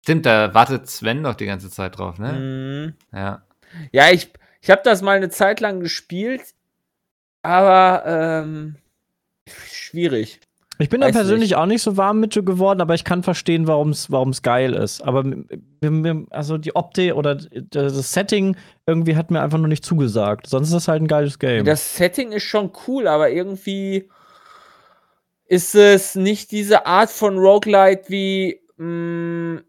Stimmt, da wartet Sven doch die ganze Zeit drauf, ne? Mhm. Ja. Ja, ich, ich habe das mal eine Zeit lang gespielt, aber ähm, schwierig. Ich bin da persönlich nicht. auch nicht so warm mit geworden, aber ich kann verstehen, warum es geil ist. Aber also die Optik oder das Setting irgendwie hat mir einfach nur nicht zugesagt. Sonst ist das halt ein geiles Game. Das Setting ist schon cool, aber irgendwie ist es nicht diese Art von Roguelite wie mh,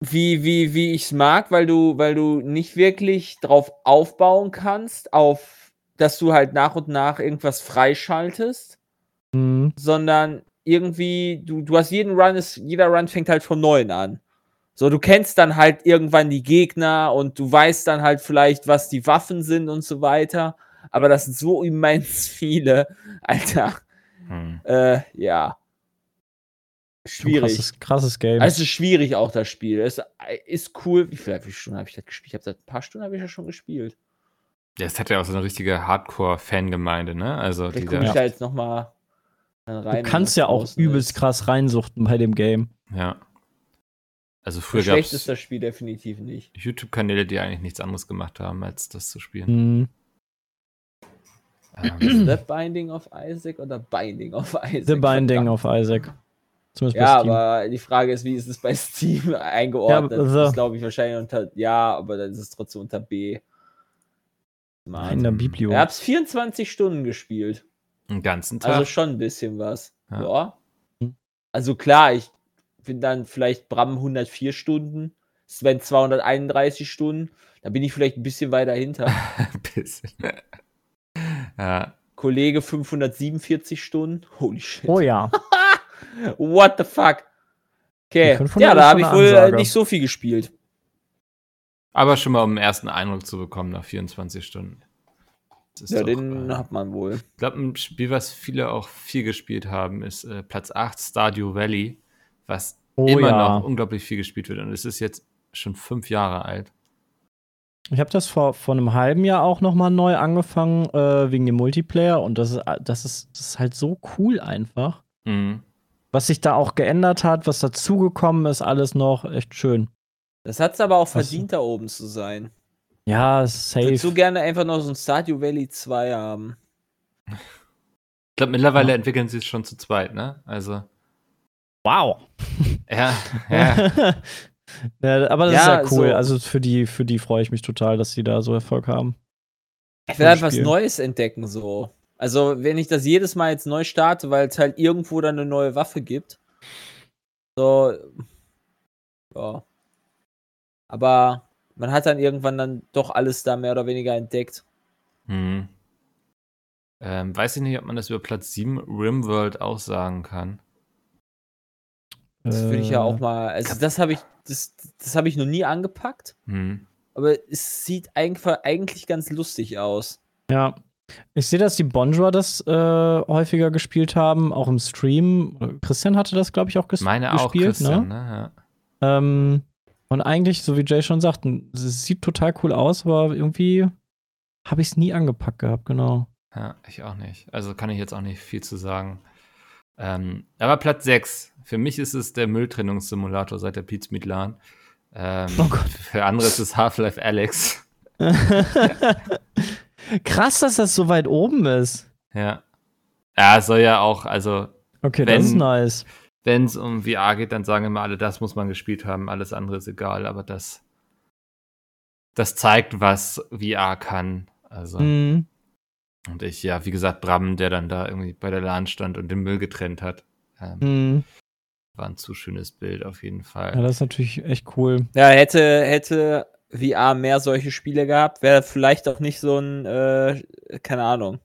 wie wie wie ich es mag, weil du weil du nicht wirklich drauf aufbauen kannst, auf dass du halt nach und nach irgendwas freischaltest, Mhm. sondern irgendwie du du hast jeden Run ist jeder Run fängt halt vom neuen an. So, du kennst dann halt irgendwann die Gegner und du weißt dann halt vielleicht, was die Waffen sind und so weiter. Aber das sind so immens viele. Alter, Hm. äh, ja. Schwierig. Krasses, krasses Game. Also, es ist schwierig auch, das Spiel. Es ist cool. Wie viele, wie viele Stunden habe ich das gespielt? Ich habe seit ein paar Stunden habe ich das schon gespielt. Ja, es hat ja auch so eine richtige Hardcore-Fangemeinde, ne? Also Vielleicht gucke ich da, jetzt noch mal rein. du kannst ja auch übelst ist. krass reinsuchten bei dem Game. ja. Also So früher gab schlecht ist es das Spiel definitiv nicht. YouTube-Kanäle, die eigentlich nichts anderes gemacht haben, als das zu spielen. Mhm. Ähm, The Binding of Isaac oder Binding of Isaac? The Binding of Isaac. Zumindest Ja, bei Steam. aber die Frage ist, wie ist es bei Steam eingeordnet? Ja, das The- ist, glaube ich, wahrscheinlich unter, ja, aber dann ist es trotzdem unter B. in der Biblio. Ich hab's 24 Stunden gespielt. einen ganzen Tag. Also schon ein bisschen was. Ja. Ja. Also klar, ich bin dann vielleicht Bram 104 Stunden, Sven 231 Stunden. Da bin ich vielleicht ein bisschen weiter hinter. ein bisschen. ja, Kollege 547 Stunden. Holy shit. oh ja. What the fuck? Okay. Die 500 Ja, da habe ich wohl äh, Ansage. nicht so viel gespielt. aber schon mal um einen ersten Eindruck zu bekommen nach 24 Stunden. Das ist Ja, doch, den äh, hat man wohl. Ich glaube, ein Spiel, was viele auch viel gespielt haben, ist äh, Platz 8, Stardew Valley, was Oh immer ja. noch unglaublich viel gespielt wird. Und es ist jetzt schon fünf Jahre alt. Ich habe das vor, vor einem halben Jahr auch noch mal neu angefangen äh, wegen dem Multiplayer und das ist, das, ist, das ist halt so cool einfach. Mhm. Was sich da auch geändert hat, was dazugekommen ist, alles noch echt schön. Das hat's aber auch Was- verdient, da oben zu sein. Ja, Ich safe. würde so gerne einfach noch so ein Stardew Valley 2 haben. Ich glaube, mittlerweile Ja. entwickeln sie es schon zu zweit, ne? Also, wow. ja, ja. Ja, aber das Ja, ist ja cool. so- Also für die, für die freue ich mich total, dass sie da so Erfolg haben. Ich will halt was. Neues entdecken, so. Also, wenn ich das jedes Mal jetzt neu starte, weil es halt irgendwo dann eine neue Waffe gibt. So. Ja. Aber man hat dann irgendwann dann doch alles da mehr oder weniger entdeckt. Hm. Ähm, weiß ich nicht, ob man das über Platz 7 Rimworld auch sagen kann. Das würde ich ja Äh, auch mal. Also, das habe ich, das, das habe ich noch nie angepackt. Hm. Aber es sieht einfach eigentlich ganz lustig aus. Ja. Ich sehe, dass die Bonjour das äh, häufiger gespielt haben, auch im Stream. Christian hatte das, glaube ich, auch ges Meine auch, gespielt. Christian, ne? ne? Ja. Ähm, und eigentlich, so wie Jay schon sagt, es sieht total cool aus, aber irgendwie habe ich es nie angepackt gehabt, genau. Ja, ich auch nicht. Also kann ich jetzt auch nicht viel zu sagen. Ähm, aber Platz 6. Für mich ist es der Mülltrennungssimulator seit der Pizza Midlan. Ähm, Oh Gott. Für andere ist es Half-Life Alex. Krass, dass das so weit oben ist. Ja. Ja, soll ja auch, also, Okay, Wenn- das ist nice. wenn es um VR geht, dann sagen immer alle, das muss man gespielt haben, alles andere ist egal, aber das, das zeigt, was VR kann. Also, Mhm. und ich, ja, wie gesagt, Bram, der dann da irgendwie bei der LAN stand und den Müll getrennt hat, ähm, Mhm. war ein zu schönes Bild auf jeden Fall. Ja, das ist natürlich echt cool. Ja, hätte, hätte VR mehr solche Spiele gehabt, wäre vielleicht auch nicht so ein, äh, keine Ahnung,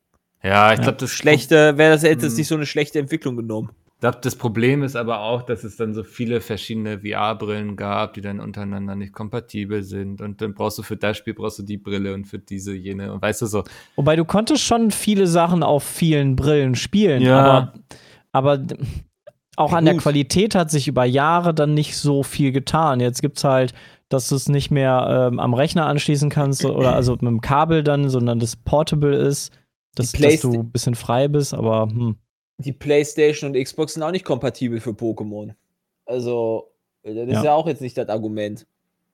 Ja, ich glaube, das schlechte, wäre das, hätte es Mhm. nicht so eine schlechte Entwicklung genommen. Ich glaube, das Problem ist aber auch, dass es dann so viele verschiedene VR-Brillen gab, die dann untereinander nicht kompatibel sind. Und dann brauchst du für das Spiel brauchst du die Brille und für diese jene. Und weißt du so, Wobei du konntest schon viele Sachen auf vielen Brillen spielen, Ja. aber, aber auch an der. Qualität hat sich über Jahre dann nicht so viel getan. Jetzt gibt's halt, dass du es nicht mehr ähm, am Rechner anschließen kannst oder also mit dem Kabel dann, sondern das portable ist, dass, dass du ein bisschen frei bist, aber hm. Die PlayStation und Xbox sind auch nicht kompatibel für Pokémon. Also, das ist Ja. auch jetzt nicht das Argument.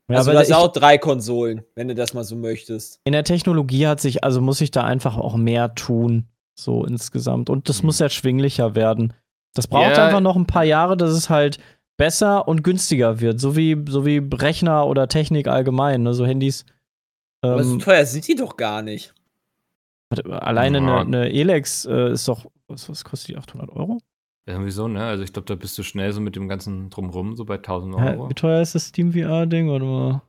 Ja, also, aber hast ich- auch drei Konsolen, wenn du das mal so möchtest. in der Technologie hat sich, also muss ich da einfach auch mehr tun, so insgesamt. Und das Mhm. muss erschwinglicher werden. Das braucht Ja. einfach noch ein paar Jahre, dass es halt besser und günstiger wird. So wie, so wie Rechner oder Technik allgemein, ne? so Handys. Aber so Ähm, teuer sind die doch gar nicht. alleine Ja. eine, eine Elex äh, ist doch, was, was kostet die? 800 Euro? irgendwie so, ne? Also ich glaube, da bist du schnell so mit dem ganzen Drumrum, so bei 1000 Hä, Euro. wie teuer ist das Steam VR-Ding? Warte mal.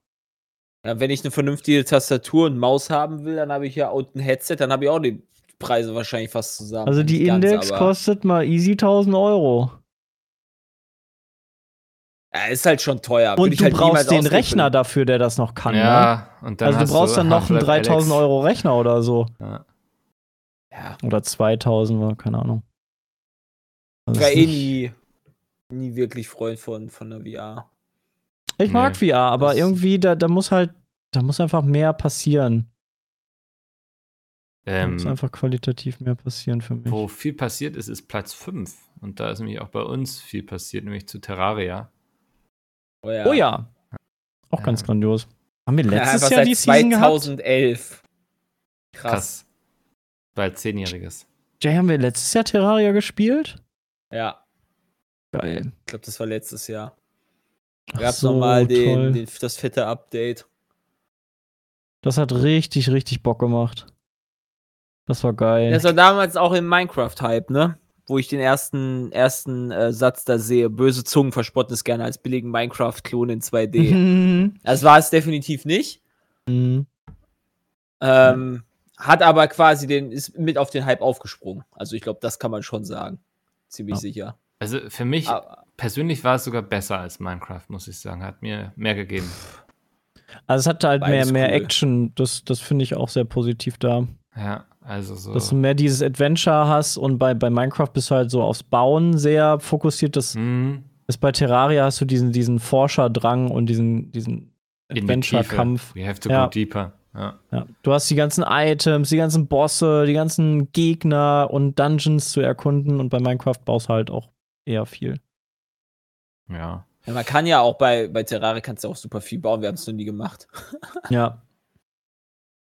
Ja, wenn ich eine vernünftige Tastatur und Maus haben will, dann habe ich ja und ein Headset, dann habe ich auch die Preise wahrscheinlich fast zusammen. Also die ganz, Index kostet mal easy 1000 Euro. Ja, ist halt schon teuer. Würde Und ich du halt braust den. Rechner dafür, der das noch kann. Ne? ja, und dann Also du brauchst dann noch einen Half-Life 3000 Alyx. Euro Rechner oder so. Ja. Ja, Oder 2000, war, keine Ahnung. ich war eh nie, nie wirklich Freund von, von der VR. Ich mag Nee, VR, aber das- irgendwie, da, da muss halt, da muss einfach mehr passieren. Ähm, muss einfach qualitativ mehr passieren für mich. wo viel passiert ist, ist Platz 5. Und da ist nämlich auch bei uns viel passiert, nämlich zu Terraria. Oh ja. Oh ja. Auch Ja. ganz grandios. Haben wir Ja, letztes einfach Jahr seit die Season gehabt? 2011. Krass. Krass. Bald Zehnjähriges. Jay, haben wir letztes Jahr Terraria gespielt? Ja, Geil. ich glaube, das war letztes Jahr. Ach Gab es so, nochmal toll. den, den, das fette Update. Das hat richtig, richtig Bock gemacht. Das war geil. Das war damals auch im Minecraft-Hype, ne? Wo ich den ersten, ersten äh, Satz da sehe. Böse Zungen verspotten es gerne als billigen Minecraft-Klon in 2D. Mhm. Das war es definitiv nicht. Mhm. Ähm, hat aber quasi den, ist mit auf den Hype aufgesprungen. Also ich glaube, das kann man schon sagen. Ziemlich Ja. sicher. Also für mich Aber, persönlich war es sogar besser als Minecraft, muss ich sagen. Hat mir mehr gegeben. Also es hatte halt mehr, Beides mehr cool. Action. Das, das finde ich auch sehr positiv da. Ja, also so. Dass du mehr dieses Adventure hast und bei, bei Minecraft bist du halt so aufs Bauen sehr fokussiert. Das Hm, ist bei Terraria hast du diesen, diesen Forscherdrang und diesen, diesen. Adventure-Kampf. We have to Ja. go deeper. Ja. Ja. Du hast die ganzen Items, die ganzen Bosse, die ganzen Gegner und Dungeons zu erkunden und bei Minecraft baust du halt auch eher viel. ja. ja, man kann ja auch bei, bei Terraria kannst du auch super viel bauen. Wir haben es noch nie gemacht. Ja.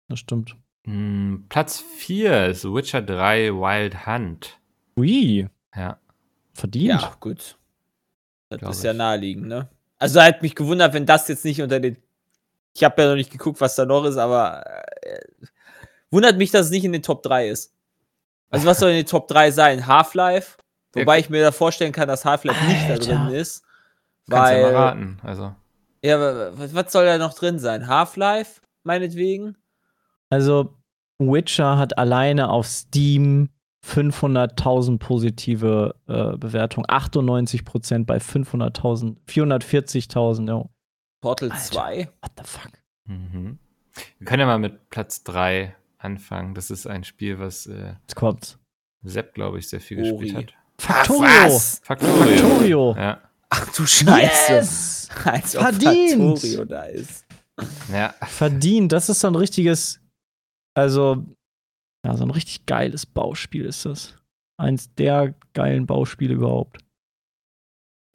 Das stimmt. Hm, Platz 4 ist Witcher 3 Wild Hunt. Ui, Ja. verdient. Ja, gut. Das Glaub ist ja naheliegend, ne? Also hat mich gewundert, wenn das jetzt nicht unter den. Ich habe ja noch nicht geguckt, was da noch ist, aber äh, wundert mich, dass es nicht in den Top 3 ist. Also was soll in den Top 3 sein? Half-Life? Wobei ich mir da vorstellen kann, dass Half-Life nicht da drin ist. Kannst ja Weil, mal raten. Also, ja, wa- wa- was soll da noch drin sein? Half-Life, meinetwegen? Also, Witcher hat alleine auf Steam 500.000 positive äh, Bewertungen. 98% bei 500.000, 440.000, ja. Portal Alter. 2? What the fuck? mhm. Wir können ja mal mit Platz 3 anfangen. Das ist ein Spiel, was äh, Jetzt kommt's. Sepp, glaube ich, sehr viel Ori. gespielt hat. Factorio! was? Factorio. Factorio! Ja. Ach du Scheiße. Yes! Als Verdient. Factorio da ist. ja. Verdient. Das ist so ein richtiges, also, ja, so ein richtig geiles Bauspiel ist das. Eins der geilen Bauspiele überhaupt.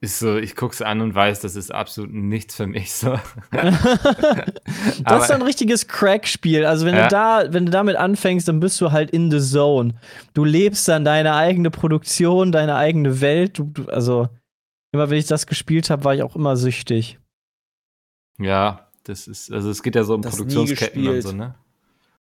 Ist so, ich gucke es an und weiß, das ist absolut nichts für mich. So. das Aber- ist so ein richtiges Crack-Spiel. Also wenn Ja. du da, wenn du damit anfängst, dann bist du halt in the zone. Du lebst dann deine eigene Produktion, deine eigene Welt. Du, du, also immer wenn ich das gespielt habe, war ich auch immer süchtig. Ja, das ist, also es geht ja so um Das Produktionsketten und so, ne?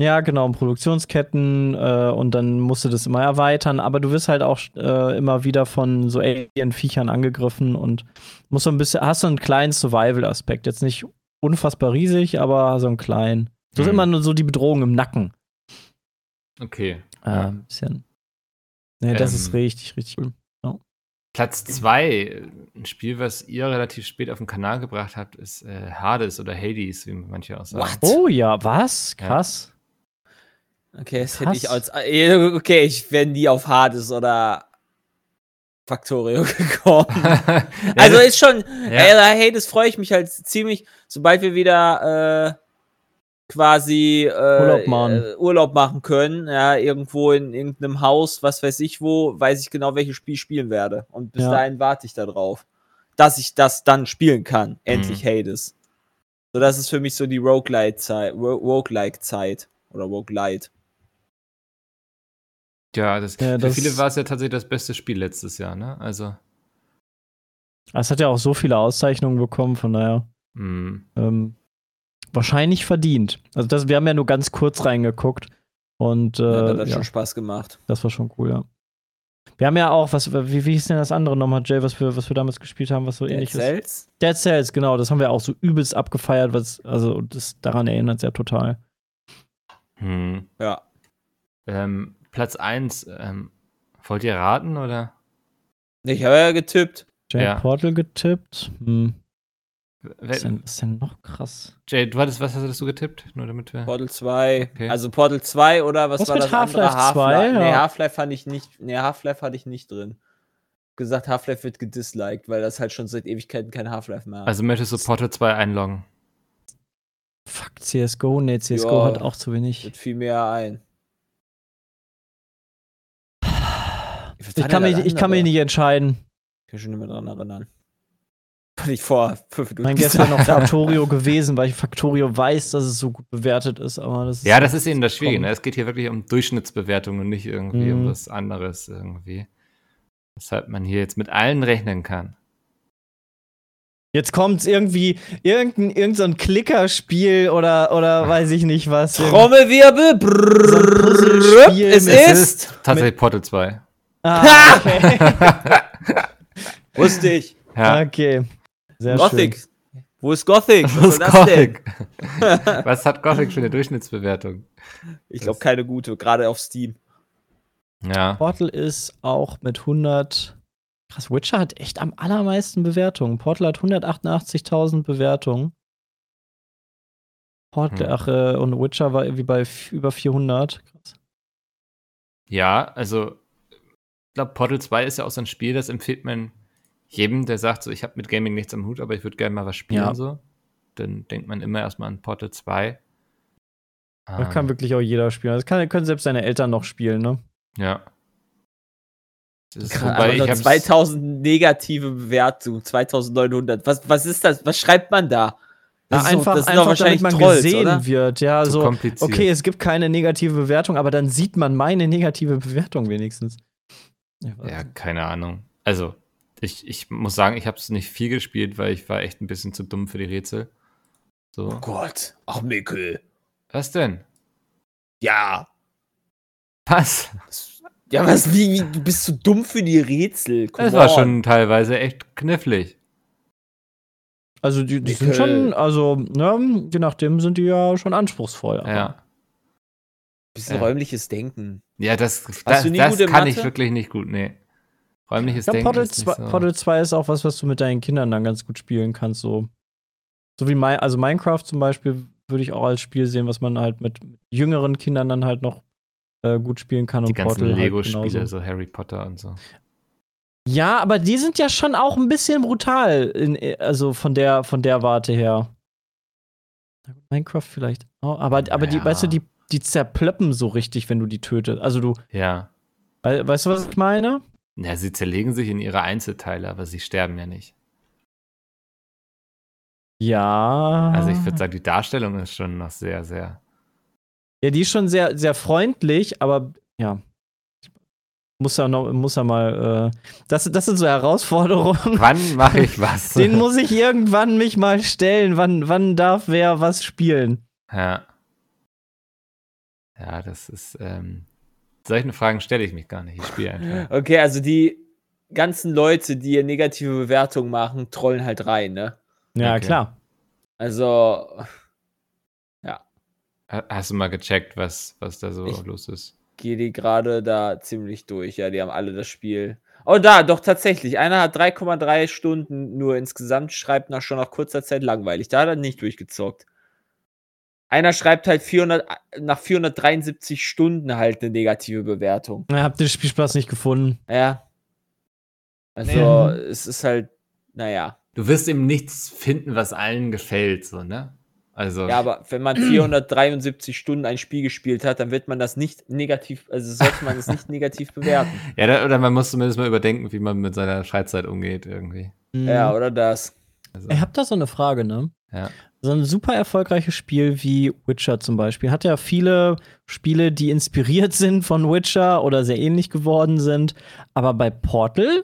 Ja, genau, Produktionsketten äh, und dann musst du das immer erweitern, aber du wirst halt auch äh, immer wieder von so Alien-Viechern angegriffen und musst so ein bisschen, hast so einen kleinen Survival-Aspekt. Jetzt nicht unfassbar riesig, aber so einen kleinen. Du hast Mhm. immer nur so die Bedrohung im Nacken. Okay. Äh, Ja. ein bisschen. Nee, das Ähm, ist richtig, richtig cool. Platz 2, ein Spiel, was ihr relativ spät auf den Kanal gebracht habt, ist äh, Hades oder Hades, wie manche auch sagen. What? Oh ja, was? Ja. Okay, das Krass. hätte ich als. äh, Okay, ich wäre nie auf Hades oder Factorio gekommen. Ja, also ist schon. ja. Ey, hey, das freue ich mich halt ziemlich, sobald wir wieder äh, quasi äh, Urlaub machen. äh, Urlaub machen können, ja, irgendwo in irgendeinem Haus, was weiß ich wo, weiß ich genau, welches Spiel spielen werde. Und bis Ja. dahin warte ich darauf, dass ich das dann spielen kann. Endlich Mhm. Hades. So, das ist für mich so die Roguelite-Zeit, Ro- Roguelike-Zeit. Oder Roguelite. Ja, das, Ja, für das- viele war es ja tatsächlich das beste Spiel letztes Jahr, ne? Also, Es hat ja auch so viele Auszeichnungen bekommen, von daher. mh, Ähm, wahrscheinlich verdient. Also das, wir haben ja nur ganz kurz reingeguckt. Und äh, Ja, das hat ja, schon Spaß gemacht. das war schon cool, ja. Wir haben ja auch, was, wie, wie hieß denn das andere nochmal, Jay, was wir, was wir damals gespielt haben, was so ähnlich ist? Cells? Dead Cells, genau, das haben wir auch so übelst abgefeiert, was, also das, daran erinnert es ja total. hm. Ja. Ähm, Platz 1, ähm, wollt ihr raten oder? Ich habe ja getippt. Jay Ja. Portal getippt. Hm. Was ist, denn, was ist denn noch krass? Jay, du hattest, was hast du getippt? Nur damit wir. Portal 2. Okay. Also Portal 2 oder was, Was war mit das andere? Half-Life 2? Half-Life. Nee, Ja. Half-Life fand ich nicht. Nee, Half-Life hatte ich nicht drin. Gesagt, Half-Life wird gedisliked, weil das halt schon seit Ewigkeiten kein Half-Life mehr hat. Also möchtest du Portal 2 einloggen? Fuck, CSGO? Nee, CSGO Ja. hat auch zu wenig. wird viel mehr ein. Ich kann, mich, ich kann mich nicht entscheiden. Ich kann schon nicht mehr dran erinnern. Fand ich vor fünf Minuten. Mein wäre noch. Factorio gewesen, weil ich Factorio weiß, dass es so gut bewertet ist, aber das ist Ja, das ist eben das Schwierige. Ne? Es geht hier wirklich um Durchschnittsbewertungen und nicht irgendwie um Mhm. was anderes irgendwie. Weshalb man hier jetzt mit allen rechnen kann. Jetzt kommt irgendwie irgendein, irgendein so ein Klickerspiel oder, oder weiß ich nicht was. Trommelwirbel. Brrrr, Puzzlespiel es mit- ist. tatsächlich Portal 2. Ah, okay. Wusste ich. Ja. okay. Sehr Gothic. Wo ist Gothic? Was, soll ist das denn? Gothic? Was hat Gothic für eine Durchschnittsbewertung? Ich glaube, keine gute, gerade auf Steam. Ja. schön. Portal ist auch mit 100. Krass, Witcher hat echt am allermeisten Bewertungen. Portal hat 188.000 Bewertungen. Portal, Hm. ach, äh, und Witcher war irgendwie bei über 400. Krass. Ja, also glaube, Portal 2 ist ja auch so ein Spiel, das empfiehlt man jedem, der sagt, so ich habe mit Gaming nichts am Hut, aber ich würde gerne mal was spielen Ja. so. Dann denkt man immer erstmal an Portal 2. Das Ähm, kann wirklich auch jeder spielen. Das kann, können selbst seine Eltern noch spielen, ne? Ja. Das ist, wobei ich nur hab's- 2000 negative Bewertungen, 2900. Was, was ist das? Was schreibt man da? Ja, ist einfach, das sind doch einfach damit man Trolls, gesehen oder? wird. Ja, zu so, kompliziert. okay, es gibt keine negative Bewertung, aber dann sieht man meine negative Bewertung wenigstens. Ja, keine Ahnung. Also, Ich, ich muss sagen, ich habe es nicht viel gespielt, weil ich war echt ein bisschen zu dumm für die Rätsel. Oh So. Gott. Ach, Mickel. Was denn? Ja. Was? Ja, was, wie, wie, du bist zu dumm für die Rätsel. Come Das war on. schon teilweise echt knifflig. Also die, die sind schon, also, ne, je nachdem sind die ja schon anspruchsvoll. aber- Ja. Bisschen Ja. räumliches Denken. Ja, das, das, das kann ich Mathe? wirklich nicht gut, nee. Räumliches Ich glaube, Denken Portal, ist nicht 2 so. Portal 2 ist auch was, was du mit deinen Kindern dann ganz gut spielen kannst. So, so wie mein, also Minecraft zum Beispiel würde ich auch als Spiel sehen, was man halt mit jüngeren Kindern dann halt noch äh, gut spielen kann. die und ganzen halt Lego-Spiele, genauso. so Harry Potter und so. Ja, aber die sind ja schon auch ein bisschen brutal, in, also von der, von der Warte her. Minecraft vielleicht. auch, aber aber die, Ja. weißt du, die, die zerplöppen so richtig, wenn du die tötest. Also du, Ja. wei- weißt du, was ich meine? Ja, sie zerlegen sich in ihre Einzelteile, aber sie sterben ja nicht. Ja. Also ich würde sagen, die Darstellung ist schon noch sehr, sehr. Ja, die ist schon sehr, sehr freundlich, aber ja. Muss ja noch, muss ja mal, äh, das, das sind so Herausforderungen. Wann mache ich was? Den muss ich irgendwann mich mal stellen. Wann, wann darf wer was spielen? ja. Ja, das ist. Ähm, solchen Fragen stelle ich mich gar nicht. Ich spiele einfach. Okay, also die ganzen Leute, die hier negative Bewertungen machen, trollen halt rein, ne? Ja, Okay. klar. Also, Ha- Hast du mal gecheckt, was, was da so Ich- los ist? gehe die gerade da ziemlich durch. Ja, die haben alle das Spiel. Oh, da, doch tatsächlich. Einer hat 3,3 Stunden nur insgesamt, schreibt nach schon nach kurzer Zeit langweilig. Da hat er nicht durchgezockt. Einer schreibt halt 400, nach 473 Stunden halt eine negative Bewertung. Ja, habt ihr den Spielspaß nicht gefunden? Ja. Also, Nee. es ist halt, naja. Du wirst eben nichts finden, was allen gefällt, so, ne? Also. Ja, aber wenn man 473 Stunden ein Spiel gespielt hat, dann wird man das nicht negativ, also sollte man es nicht negativ bewerten. ja, da, oder man muss zumindest mal überdenken, wie man mit seiner Freizeit umgeht, irgendwie. Ja, oder das. Also, Ich hab da so eine Frage, ne? ja. So ein super erfolgreiches Spiel wie Witcher zum Beispiel hat ja viele Spiele, die inspiriert sind von Witcher oder sehr ähnlich geworden sind. Aber bei Portal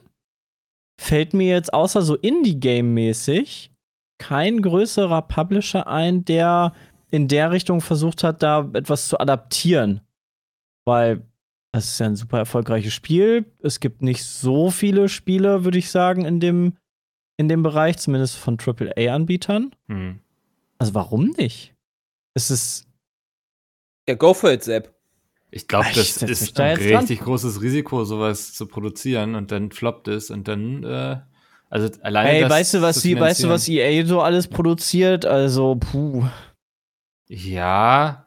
fällt mir jetzt außer so Indie-Game-mäßig kein größerer Publisher ein, der in der Richtung versucht hat, da etwas zu adaptieren. Weil es ist ja ein super erfolgreiches Spiel. Es gibt nicht so viele Spiele, würde ich sagen, in dem, in dem Bereich, zumindest von AAA-Anbietern. Hm. Also warum nicht? Es ist. Ja, go for it, Sepp. Ich glaube, Ich das mich ist da ein jetzt dran. richtig großes Risiko, sowas zu produzieren und dann floppt es und dann, äh, also alleine. Ey, das weißt du, was die, weißt du, was EA so alles produziert? Also, puh. Ja,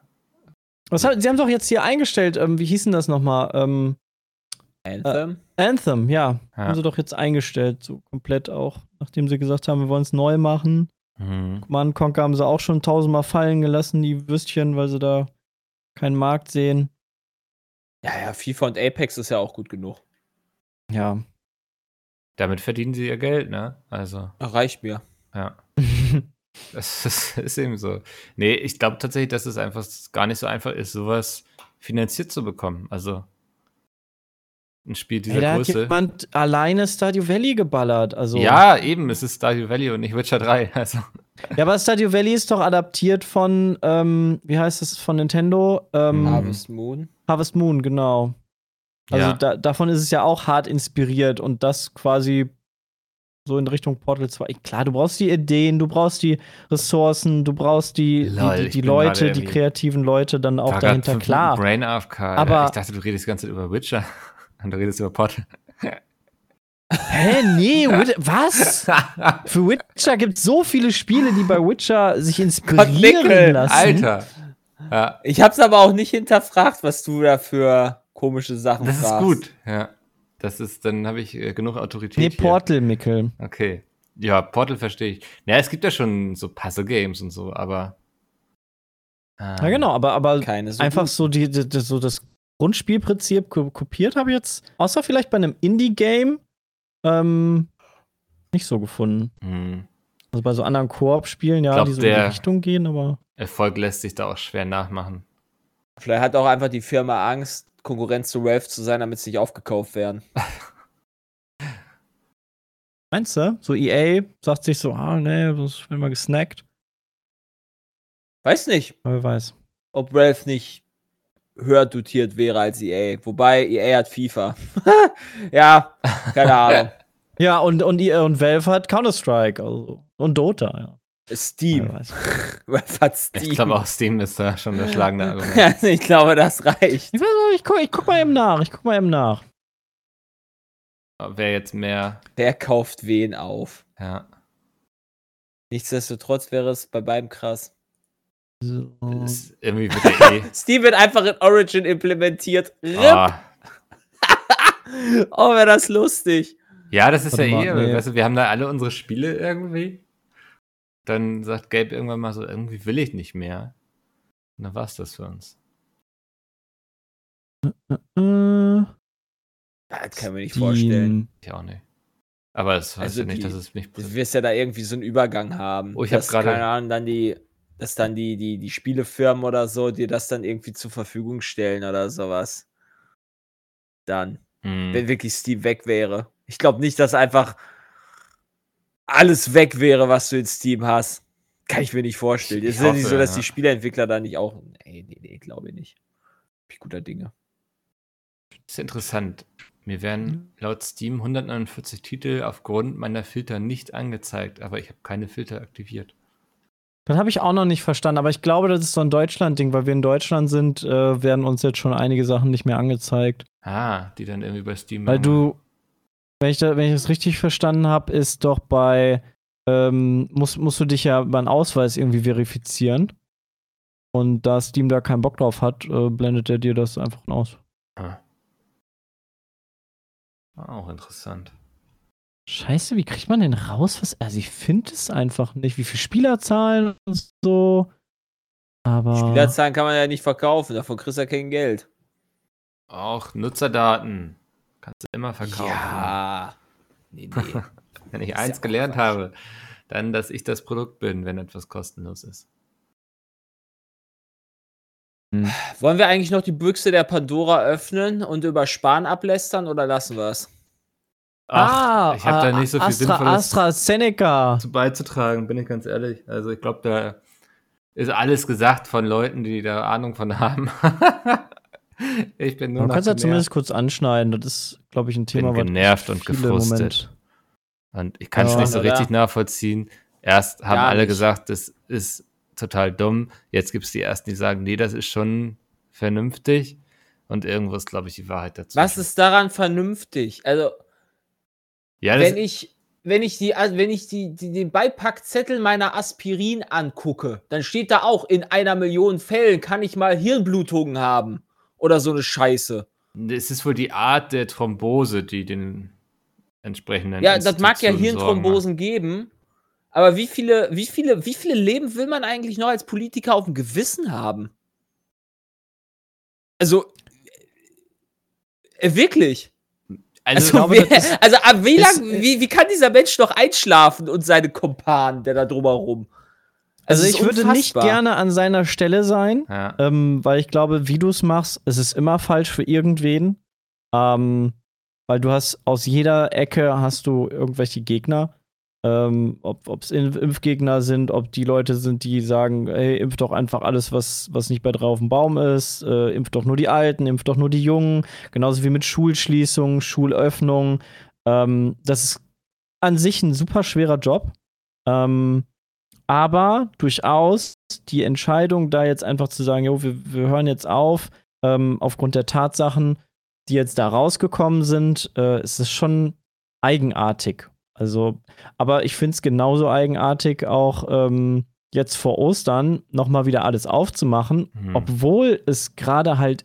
Was hat, sie haben doch jetzt hier eingestellt, ähm, wie hieß denn das nochmal? Ähm, Anthem. Anthem, ja. Ja. Haben sie doch jetzt eingestellt, so komplett auch, nachdem sie gesagt haben, wir wollen es neu machen. Hm. Command Conquer haben sie auch schon tausendmal fallen gelassen, die Würstchen, weil sie da keinen Markt sehen. Ja, ja, FIFA und Apex ist ja auch gut genug. Ja. damit verdienen sie ihr Geld, ne? Also, Ach, reicht mir. ja. Das ist, ist eben so. Nee, ich glaube tatsächlich, dass es einfach gar nicht so einfach ist, sowas finanziert zu bekommen. Also ein Spiel dieser Ey, da hat Größe. jemand alleine Stardew Valley geballert. Also, Ja, eben, es ist Stardew Valley und nicht Witcher 3. Also, ja, aber Stardew Valley ist doch adaptiert von, ähm, wie heißt das, von Nintendo? Ähm. Harvest Moon. Harvest Moon, genau. Also ja. da, davon ist es ja auch hart inspiriert und das quasi so in Richtung Portal 2. Klar, du brauchst die Ideen, du braust die Ressourcen, du brauchst die, Lol, die, die, die Leute, die kreativen Leute dann auch dahinter. Klar. Brain AFK. Aber- ich dachte, du redest die ganze Zeit über Witcher. Und du redest über Portal. Hä, nee, Wit was? Für Witcher gibt es so viele Spiele, die bei Witcher sich inspirieren Nickel, lassen. Alter. Ja, Ich hab's aber auch nicht hinterfragt, was du da für komische Sachen das ist fragst. gut. Ja. Das ist, dann habe ich äh, genug Autorität. Nee, hier. Portal, Mickel. Okay. Ja, Portal verstehe ich. Ja, es gibt ja schon so Puzzle-Games und so, aber. ähm, Ja, genau, aber, aber Keine so einfach gut. so, die, die, die, so das Grundspielprinzip ko kopiert habe ich jetzt, außer vielleicht bei einem Indie-Game, ähm, nicht so gefunden. Hm. Also bei so anderen Koop-Spielen, ja, Glaub, die so in die Richtung gehen, aber. Erfolg lässt sich da auch schwer nachmachen. Vielleicht hat auch einfach die Firma Angst, Konkurrenz zu Valve zu sein, damit sie nicht aufgekauft werden. Meinst du? So EA sagt sich so, ah, nee, das wird mal gesnackt. Weiß nicht, Wer weiß. ob Valve nicht höher dotiert wäre als EA. Wobei EA hat FIFA. ja, keine Ahnung. Ja, und, und, und Valve hat Counter-Strike also, und Dota, ja. Steam. Valve hat Steam. Ich glaube, auch Steam ist da schon der schlagende Argument. Also ich glaube, das reicht. Ich, weiß auch, ich, guck, ich guck mal eben nach. Ich guck mal eben nach. Wer jetzt mehr, Wer kauft wen auf? ja. Nichtsdestotrotz wäre es bei beiden krass. So. Ist irgendwie wird der eh. Steam wird einfach in Origin implementiert. Ah. Oh, wäre das lustig. Ja, das ist Warte ja mal, eh, nee. weißt du, wir haben da alle unsere Spiele irgendwie. Dann sagt Gabe irgendwann mal so, irgendwie will ich nicht mehr. Und dann war's das für uns. Das kann mir nicht vorstellen. Ich auch nicht. Aber das heißt Also ja nicht, die- dass es mich. Du wirst ja da irgendwie so einen Übergang haben. Oh, ich hab dass, gerade- Keine Ahnung, dann die, dass dann die, die, die Spielefirmen oder so dir das dann irgendwie zur Verfügung stellen oder sowas. Dann. Hm. Wenn wirklich Steam weg wäre. Ich glaube nicht, dass einfach alles weg wäre, was du in Steam hast. Kann ich mir nicht vorstellen. Es ist ja nicht so, dass ja. die Spieleentwickler da nicht auch. Nee, nee, nee, glaube ich nicht. Bin ich guter Dinge. Das ist interessant. Mir werden laut Steam 149 Titel aufgrund meiner Filter nicht angezeigt, aber ich habe keine Filter aktiviert. Das habe ich auch noch nicht verstanden, aber ich glaube, das ist so ein Deutschland-Ding, weil wir in Deutschland sind, äh, werden uns jetzt schon einige Sachen nicht mehr angezeigt. Ah, die dann irgendwie bei Steam. Weil du, wenn ich, da, wenn ich das richtig verstanden habe, ist doch bei, ähm, musst, musst du dich ja einen Ausweis irgendwie verifizieren. Und da Steam da keinen Bock drauf hat, äh, blendet er dir das einfach aus. Ah. Auch interessant. Scheiße, wie kriegt man denn raus, was. Also, ich finde es einfach nicht, wie viele Spielerzahlen und so. Aber. Spielerzahlen kann man ja nicht verkaufen, davon kriegst du ja kein Geld. Auch Nutzerdaten. Kannst du immer verkaufen. Ja. Nee, nee. Wenn ich eins gelernt habe, dann, dass ich das Produkt bin, wenn etwas kostenlos ist. Wollen wir eigentlich noch die Büchse der Pandora öffnen und über Spahn ablästern oder lassen wir es? Ach, ich habe da nicht so viel Astra, Sinnvolles AstraZeneca. zu beizutragen, bin ich ganz ehrlich. Also ich glaube, da ist alles gesagt von Leuten, die da Ahnung von haben. ich bin nur Man noch kann es ja zumindest kurz anschneiden. Das ist, glaube ich, ein Thema, bin genervt und viele im gefrustet. Und ich kann es Ja, nicht so oder? richtig nachvollziehen. Erst haben Gar alle nicht. gesagt, das ist total dumm. Jetzt gibt es die ersten, die sagen, nee, das ist schon vernünftig. Und irgendwo ist, glaube ich, die Wahrheit dazu. Was ist daran vernünftig? Also, ja, wenn ich, wenn ich, die, also wenn ich die, die, den Beipackzettel meiner Aspirin angucke, dann steht da auch, in einer Million Fällen kann ich mal Hirnblutungen haben. Oder so eine Scheiße. es ist wohl die Art der Thrombose, die den entsprechenden. Ja, das mag ja Hirnthrombosen geben. Aber wie viele, wie viele, wie viele Leben will man eigentlich noch als Politiker auf dem Gewissen haben? Also, äh, wirklich. Also, Also, glaube, wer, ist- also ab wie, ist- lang, wie, wie kann dieser Mensch noch einschlafen und seine Kumpanen, der da drumherum? Also, es ich ist würde nicht gerne an seiner Stelle sein. ja. Ähm, weil ich glaube, wie du es machst, es ist immer falsch für irgendwen. Ähm, weil du hast aus jeder Ecke hast du irgendwelche Gegner. Ähm, ob es Impfgegner sind, ob die Leute sind, die sagen, ey, impf doch einfach alles, was, was nicht bei drei auf dem Baum ist, äh, impf doch nur die Alten, impf doch nur die Jungen, genauso wie mit Schulschließungen, Schulöffnungen. Ähm, das ist an sich ein super schwerer Job. Ähm, aber durchaus die Entscheidung, da jetzt einfach zu sagen, jo, wir, wir hören jetzt auf, ähm, aufgrund der Tatsachen, die jetzt da rausgekommen sind, äh, ist es schon eigenartig. Also, aber ich finde es genauso eigenartig, auch ähm, jetzt vor Ostern nochmal wieder alles aufzumachen, Hm. obwohl es gerade halt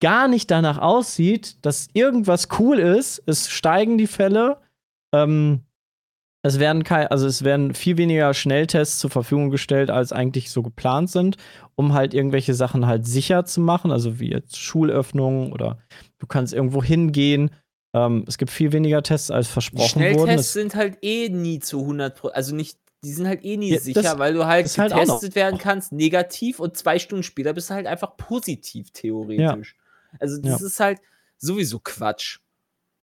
gar nicht danach aussieht, dass irgendwas cool ist. Es steigen die Fälle. Ähm, es werden kein, also es werden viel weniger Schnelltests zur Verfügung gestellt, als eigentlich so geplant sind, um halt irgendwelche Sachen halt sicher zu machen, also wie jetzt Schulöffnungen oder du kannst irgendwo hingehen. Ähm, es gibt viel weniger Tests, als versprochen wurden. Schnelltests Es- sind halt eh nie zu 100 Pro- also nicht, die sind halt eh nie Ja, das sicher, weil du halt halt getestet werden kannst, negativ und zwei Stunden später bist du halt einfach positiv, theoretisch. Also das Ja. ist halt sowieso Quatsch.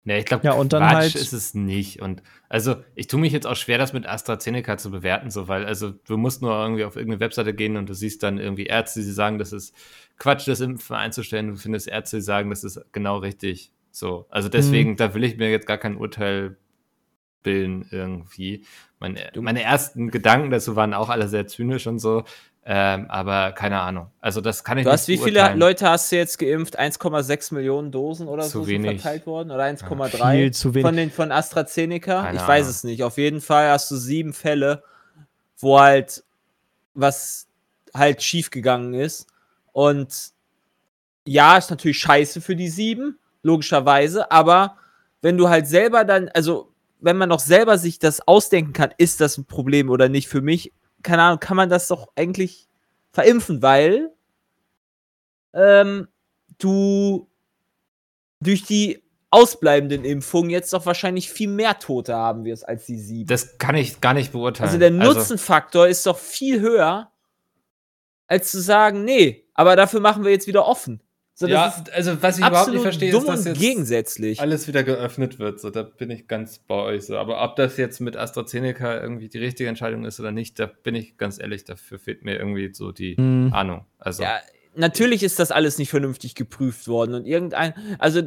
Nee, ich glaube, Ja, und dann Quatsch halt- ist es nicht. Und also, ich tue mich jetzt auch schwer, das mit AstraZeneca zu bewerten, so, weil, also, du musst nur irgendwie auf irgendeine Webseite gehen und du siehst dann irgendwie Ärzte, die sagen, das ist Quatsch, das Impfen einzustellen. Du findest Ärzte, die sagen, das ist genau richtig. So, also Mhm. deswegen, da will ich mir jetzt gar kein Urteil bilden irgendwie. Meine, meine ersten Gedanken dazu waren auch alle sehr zynisch und so. Ähm, aber keine Ahnung. Also das kann ich Du nicht hast, wie viele. Leute hast du jetzt geimpft? 1,6 Millionen Dosen oder Zu so wenig. sind verteilt worden? Oder 1,3? Viel zu wenig. Von, den, von AstraZeneca? Keine ich weiß Ahnung. es nicht. Auf jeden Fall hast du sieben Fälle, wo halt was halt schiefgegangen ist. Und ja, ist natürlich scheiße für die sieben, logischerweise, aber wenn du halt selber dann, also wenn man noch selber sich das ausdenken kann, ist das ein Problem oder nicht für mich, keine Ahnung, kann man das doch eigentlich verimpfen, weil ähm, du durch die ausbleibenden Impfungen jetzt doch wahrscheinlich viel mehr Tote haben wirst als die sieben. Das kann ich gar nicht beurteilen. Also der Nutzenfaktor ist doch viel höher, als zu sagen, nee, aber dafür machen wir jetzt wieder offen. So, das ja, ist also was ich überhaupt nicht verstehe, dumm ist, dass jetzt gegensätzlich. alles wieder geöffnet wird. So, da bin ich ganz bei euch so. Aber ob das jetzt mit AstraZeneca irgendwie die richtige Entscheidung ist oder nicht, da bin ich ganz ehrlich, dafür fehlt mir irgendwie so die Hm. Ahnung. Also Ja, natürlich ist das alles nicht vernünftig geprüft worden und irgendein, also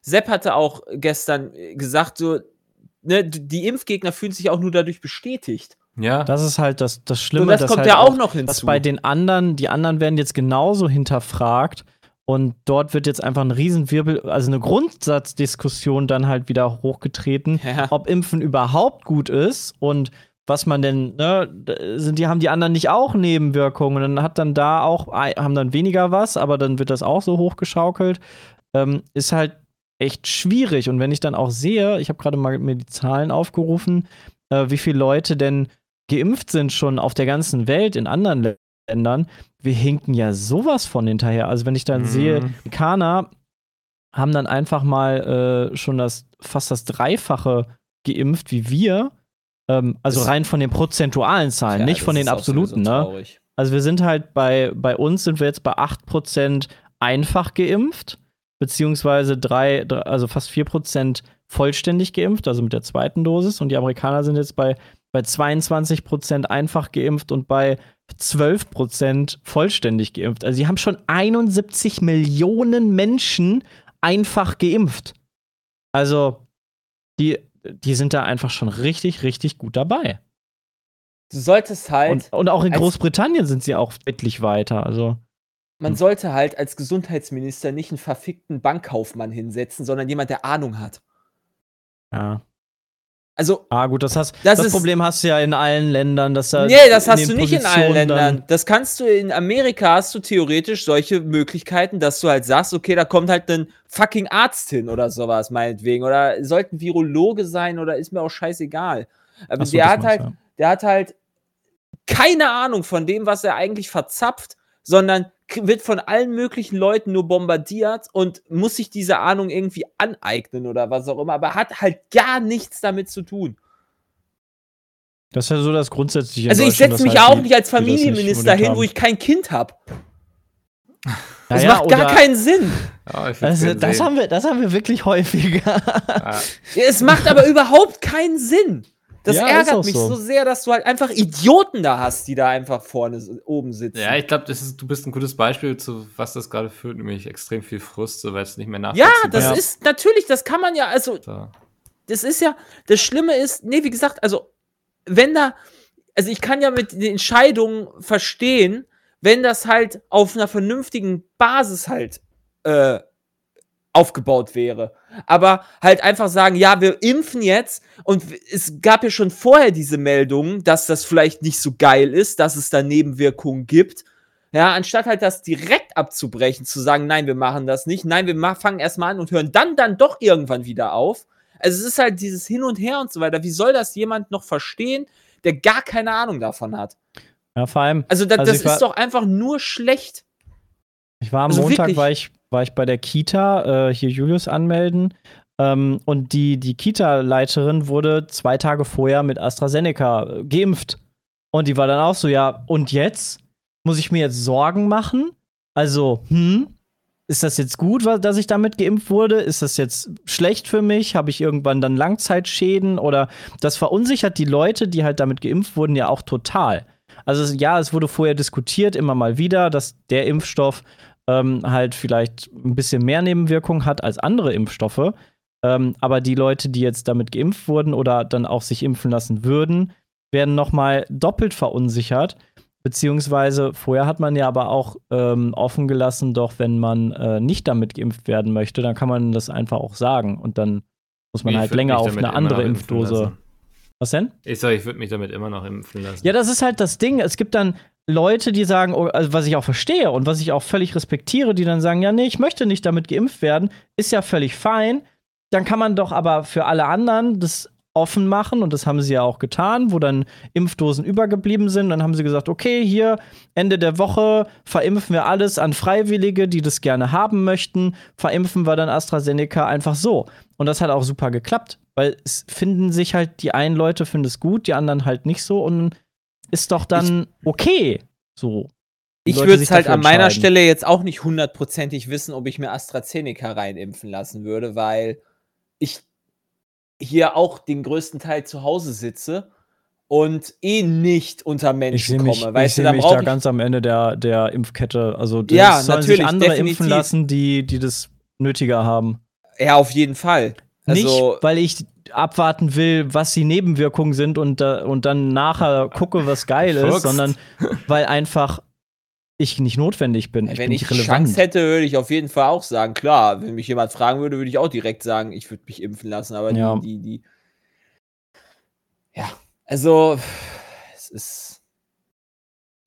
Sepp hatte auch gestern äh, gesagt, so, ne, die Impfgegner fühlen sich auch nur dadurch bestätigt. ja. Das ist halt das, das Schlimme. Und das dass kommt halt ja auch noch hinzu. dass bei den anderen, die anderen werden jetzt genauso hinterfragt und dort wird jetzt einfach ein Riesenwirbel, also eine Grundsatzdiskussion dann halt wieder hochgetreten, Ja. ob Impfen überhaupt gut ist und was man denn, ne, sind die, haben die anderen nicht auch Nebenwirkungen? Und dann hat dann da auch, haben dann weniger was, aber dann wird das auch so hochgeschaukelt. Ähm, ist halt echt schwierig. Und wenn ich dann auch sehe, ich habe gerade mal mir die Zahlen aufgerufen, äh, wie viele Leute denn geimpft sind schon auf der ganzen Welt in anderen Ländern, wir hinken ja sowas von hinterher. Also wenn ich dann Mhm. sehe, Kana haben dann einfach mal äh, schon das fast das Dreifache geimpft wie wir. Ähm, also Das- rein von den prozentualen Zahlen, Ja, nicht von den absoluten, ne? Also wir sind halt bei, bei uns sind wir jetzt bei 8% einfach geimpft, beziehungsweise drei, also fast 4% vollständig geimpft, also mit der zweiten Dosis. Und die Amerikaner sind jetzt bei, bei 22% einfach geimpft und bei 12% vollständig geimpft. Also sie haben schon 71 Millionen Menschen einfach geimpft. Also die, die sind da einfach schon richtig, richtig gut dabei. Du solltest halt, Und, und auch in Großbritannien sind sie auch deutlich weiter. Also man sollte halt als Gesundheitsminister nicht einen verfickten Bankkaufmann hinsetzen, sondern jemand, der Ahnung hat. ja. Also, Ah, gut, das, hast, Das das, ist- Problem hast du ja in allen Ländern. Dass da nee, das hast du nicht in allen Positionen Ländern. Das kannst du in Amerika hast du theoretisch solche Möglichkeiten, dass du halt sagst, okay, da kommt halt ein fucking Arzt hin oder sowas, meinetwegen. Oder sollten Virologe sein oder ist mir auch scheißegal. Aber so, der hat halt, ja. der hat halt keine Ahnung von dem, was er eigentlich verzapft, sondern wird von allen möglichen Leuten nur bombardiert und muss sich diese Ahnung irgendwie aneignen oder was auch immer, aber hat halt gar nichts damit zu tun. Das ist ja so das Grundsätzliche. Also ich setze mich halt auch nicht als nicht Familienminister unbedingt hin, wo ich kein Kind habe. Das Naja, macht gar keinen Sinn. Ja, Das, das, haben wir, das haben wir wirklich häufiger. Ja. Es macht aber überhaupt keinen Sinn. Das Ja, ärgert mich so. so. sehr, dass du halt einfach Idioten da hast, die da einfach vorne oben sitzen. Ja, ich glaube, du bist ein gutes Beispiel zu was das gerade führt, nämlich extrem viel Frust, so weil es nicht mehr ja nachvollziehbar das Ja. ist natürlich, das kann man ja, also So. das ist ja, das Schlimme ist, nee, wie gesagt, also, wenn da, also ich kann ja mit den Entscheidungen verstehen, wenn das halt auf einer vernünftigen Basis halt äh, aufgebaut wäre. Aber halt einfach sagen, ja, wir impfen jetzt und es gab ja schon vorher diese Meldungen, dass das vielleicht nicht so geil ist, dass es da Nebenwirkungen gibt. Ja, anstatt halt das direkt abzubrechen, zu sagen, nein, wir machen das nicht, nein, wir fangen erstmal an und hören dann dann doch irgendwann wieder auf. Also es ist halt dieses Hin und Her und so weiter. Wie soll das jemand noch verstehen, der gar keine Ahnung davon hat? Ja, vor allem, Also, da, Also das ist doch einfach nur schlecht. ich war am Also Montag, wirklich. war ich, war ich bei der Kita, äh, hier Julius anmelden. Ähm, und die, die Kita-Leiterin wurde zwei Tage vorher mit AstraZeneca äh, geimpft. Und die war dann auch so, ja, und jetzt? Muss ich mir jetzt Sorgen machen? Also, hm? ist das jetzt gut, dass ich damit geimpft wurde? Ist das jetzt schlecht für mich? Habe ich irgendwann dann Langzeitschäden? Oder das verunsichert die Leute, die halt damit geimpft wurden, ja auch total. Also ja, es wurde vorher diskutiert, immer mal wieder, dass der Impfstoff ähm, halt vielleicht ein bisschen mehr Nebenwirkungen hat als andere Impfstoffe. Ähm, aber die Leute, die jetzt damit geimpft wurden oder dann auch sich impfen lassen würden, werden noch mal doppelt verunsichert. Beziehungsweise vorher hat man ja aber auch ähm, offen gelassen, doch wenn man äh, nicht damit geimpft werden möchte, dann kann man das einfach auch sagen und dann muss man Ich halt länger auf eine andere Impfdose. Was denn? Ich sag, ich würde mich damit immer noch impfen lassen. Ja, das ist halt das Ding. Es gibt dann Leute, die sagen, oh, also was ich auch verstehe und was ich auch völlig respektiere, die dann sagen, ja, nee, ich möchte nicht damit geimpft werden, ist ja völlig fein. Dann kann man doch aber für alle anderen das offen machen und das haben sie ja auch getan, wo dann Impfdosen übergeblieben sind. Dann haben sie gesagt, okay, hier Ende der Woche verimpfen wir alles an Freiwillige, die das gerne haben möchten, verimpfen wir dann AstraZeneca einfach so. Und das hat auch super geklappt, weil es finden sich halt die einen Leute finden es gut, die anderen halt nicht so und ist doch dann okay. So. Ich würde es halt an meiner. Stelle jetzt auch nicht hundertprozentig wissen, ob ich mir AstraZeneca reinimpfen lassen würde, weil ich hier auch den größten Teil zu Hause sitze und eh nicht unter Ich Menschen sehe mich, komme. ich Weißt du, seh dann mich da ich ganz am Ende der, der Impfkette. Also das Ja, sollen natürlich, sich andere definitiv. impfen lassen, die, die das nötiger haben. ja auf jeden Fall. Also, nicht, weil ich abwarten will, was die Nebenwirkungen sind und, da- und dann nachher gucke, was geil ist, Fuchs. sondern weil einfach ich nicht notwendig bin. Ich wenn bin ich relevant. Chance hätte, würde ich auf jeden Fall auch sagen, klar, wenn mich jemand fragen würde, würde ich auch direkt sagen, ich würde mich impfen lassen. Aber Ja. die, die, die. Ja, also es ist.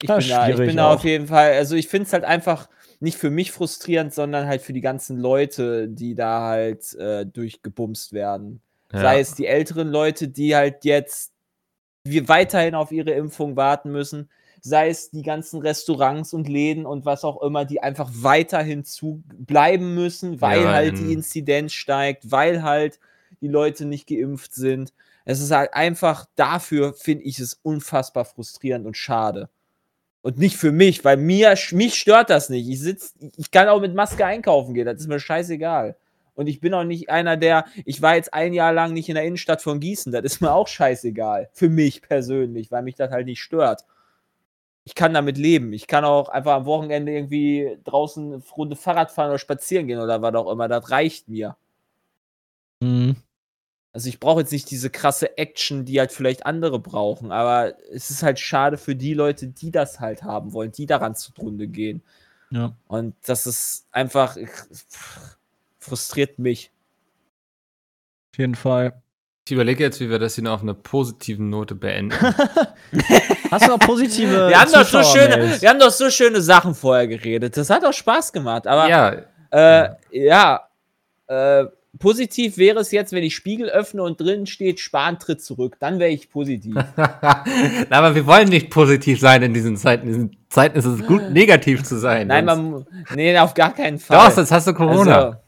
Ich Ja, bin, da, ich bin da auf jeden Fall, also ich finde es halt einfach nicht für mich frustrierend, sondern halt für die ganzen Leute, die da halt äh, durchgebumst werden. Ja. Sei es die älteren Leute, die halt jetzt wir weiterhin auf ihre Impfung warten müssen, sei es die ganzen Restaurants und Läden und was auch immer, die einfach weiterhin zu bleiben müssen, weil Ja, halt die Inzidenz steigt, weil halt die Leute nicht geimpft sind. Es ist halt einfach dafür, finde ich es unfassbar frustrierend und schade. Und nicht für mich, weil mir, mich stört das nicht. Ich sitz, ich kann auch mit Maske einkaufen gehen, das ist mir scheißegal. Und ich bin auch nicht einer, der, ich war jetzt ein Jahr lang nicht in der Innenstadt von Gießen, das ist mir auch scheißegal. Für mich persönlich, weil mich das halt nicht stört. Ich kann damit leben. Ich kann auch einfach am Wochenende irgendwie draußen eine Runde Fahrrad fahren oder spazieren gehen oder was auch immer. Das reicht mir. Mhm. Also ich brauche jetzt nicht diese krasse Action, die halt vielleicht andere brauchen, aber es ist halt schade für die Leute, die das halt haben wollen, die daran zugrunde gehen. Ja. Und das ist einfach frustriert mich. Auf jeden Fall. Ich überlege jetzt, wie wir das hier noch auf einer positiven Note beenden. Hast du noch positive Wir haben, doch so schöne, wir haben doch so schöne Sachen vorher geredet. Das hat auch Spaß gemacht. Aber ja, äh, ja, äh, positiv wäre es jetzt, wenn ich Spiegel öffne und drin steht, Spahn tritt zurück. Dann wäre ich positiv. Aber wir wollen nicht positiv sein in diesen Zeiten. In diesen Zeiten ist es gut, negativ zu sein. Nein, man, nee, auf gar keinen Fall. Doch, sonst hast du Corona.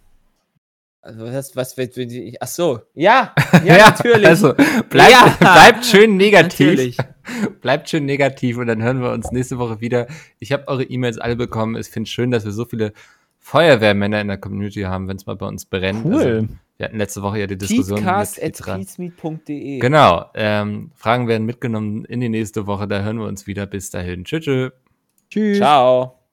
Also, also was, was, wenn ich, ach so, ja, ja, natürlich. Also, bleibt, Ja. bleibt schön negativ. Natürlich. Bleibt schön negativ und dann hören wir uns nächste Woche wieder. Ich habe eure E-Mails alle bekommen. Ich finde es schön, dass wir so viele Feuerwehrmänner in der Community haben, wenn es mal bei uns brennt. Cool. Also, wir hatten letzte Woche ja die Diskussion mit. Podcast.peacemeet.de. Genau. Ähm, Fragen werden mitgenommen in die nächste Woche. Da hören wir uns wieder. Bis dahin. Tschüss. tschüss. Tschüss. Ciao.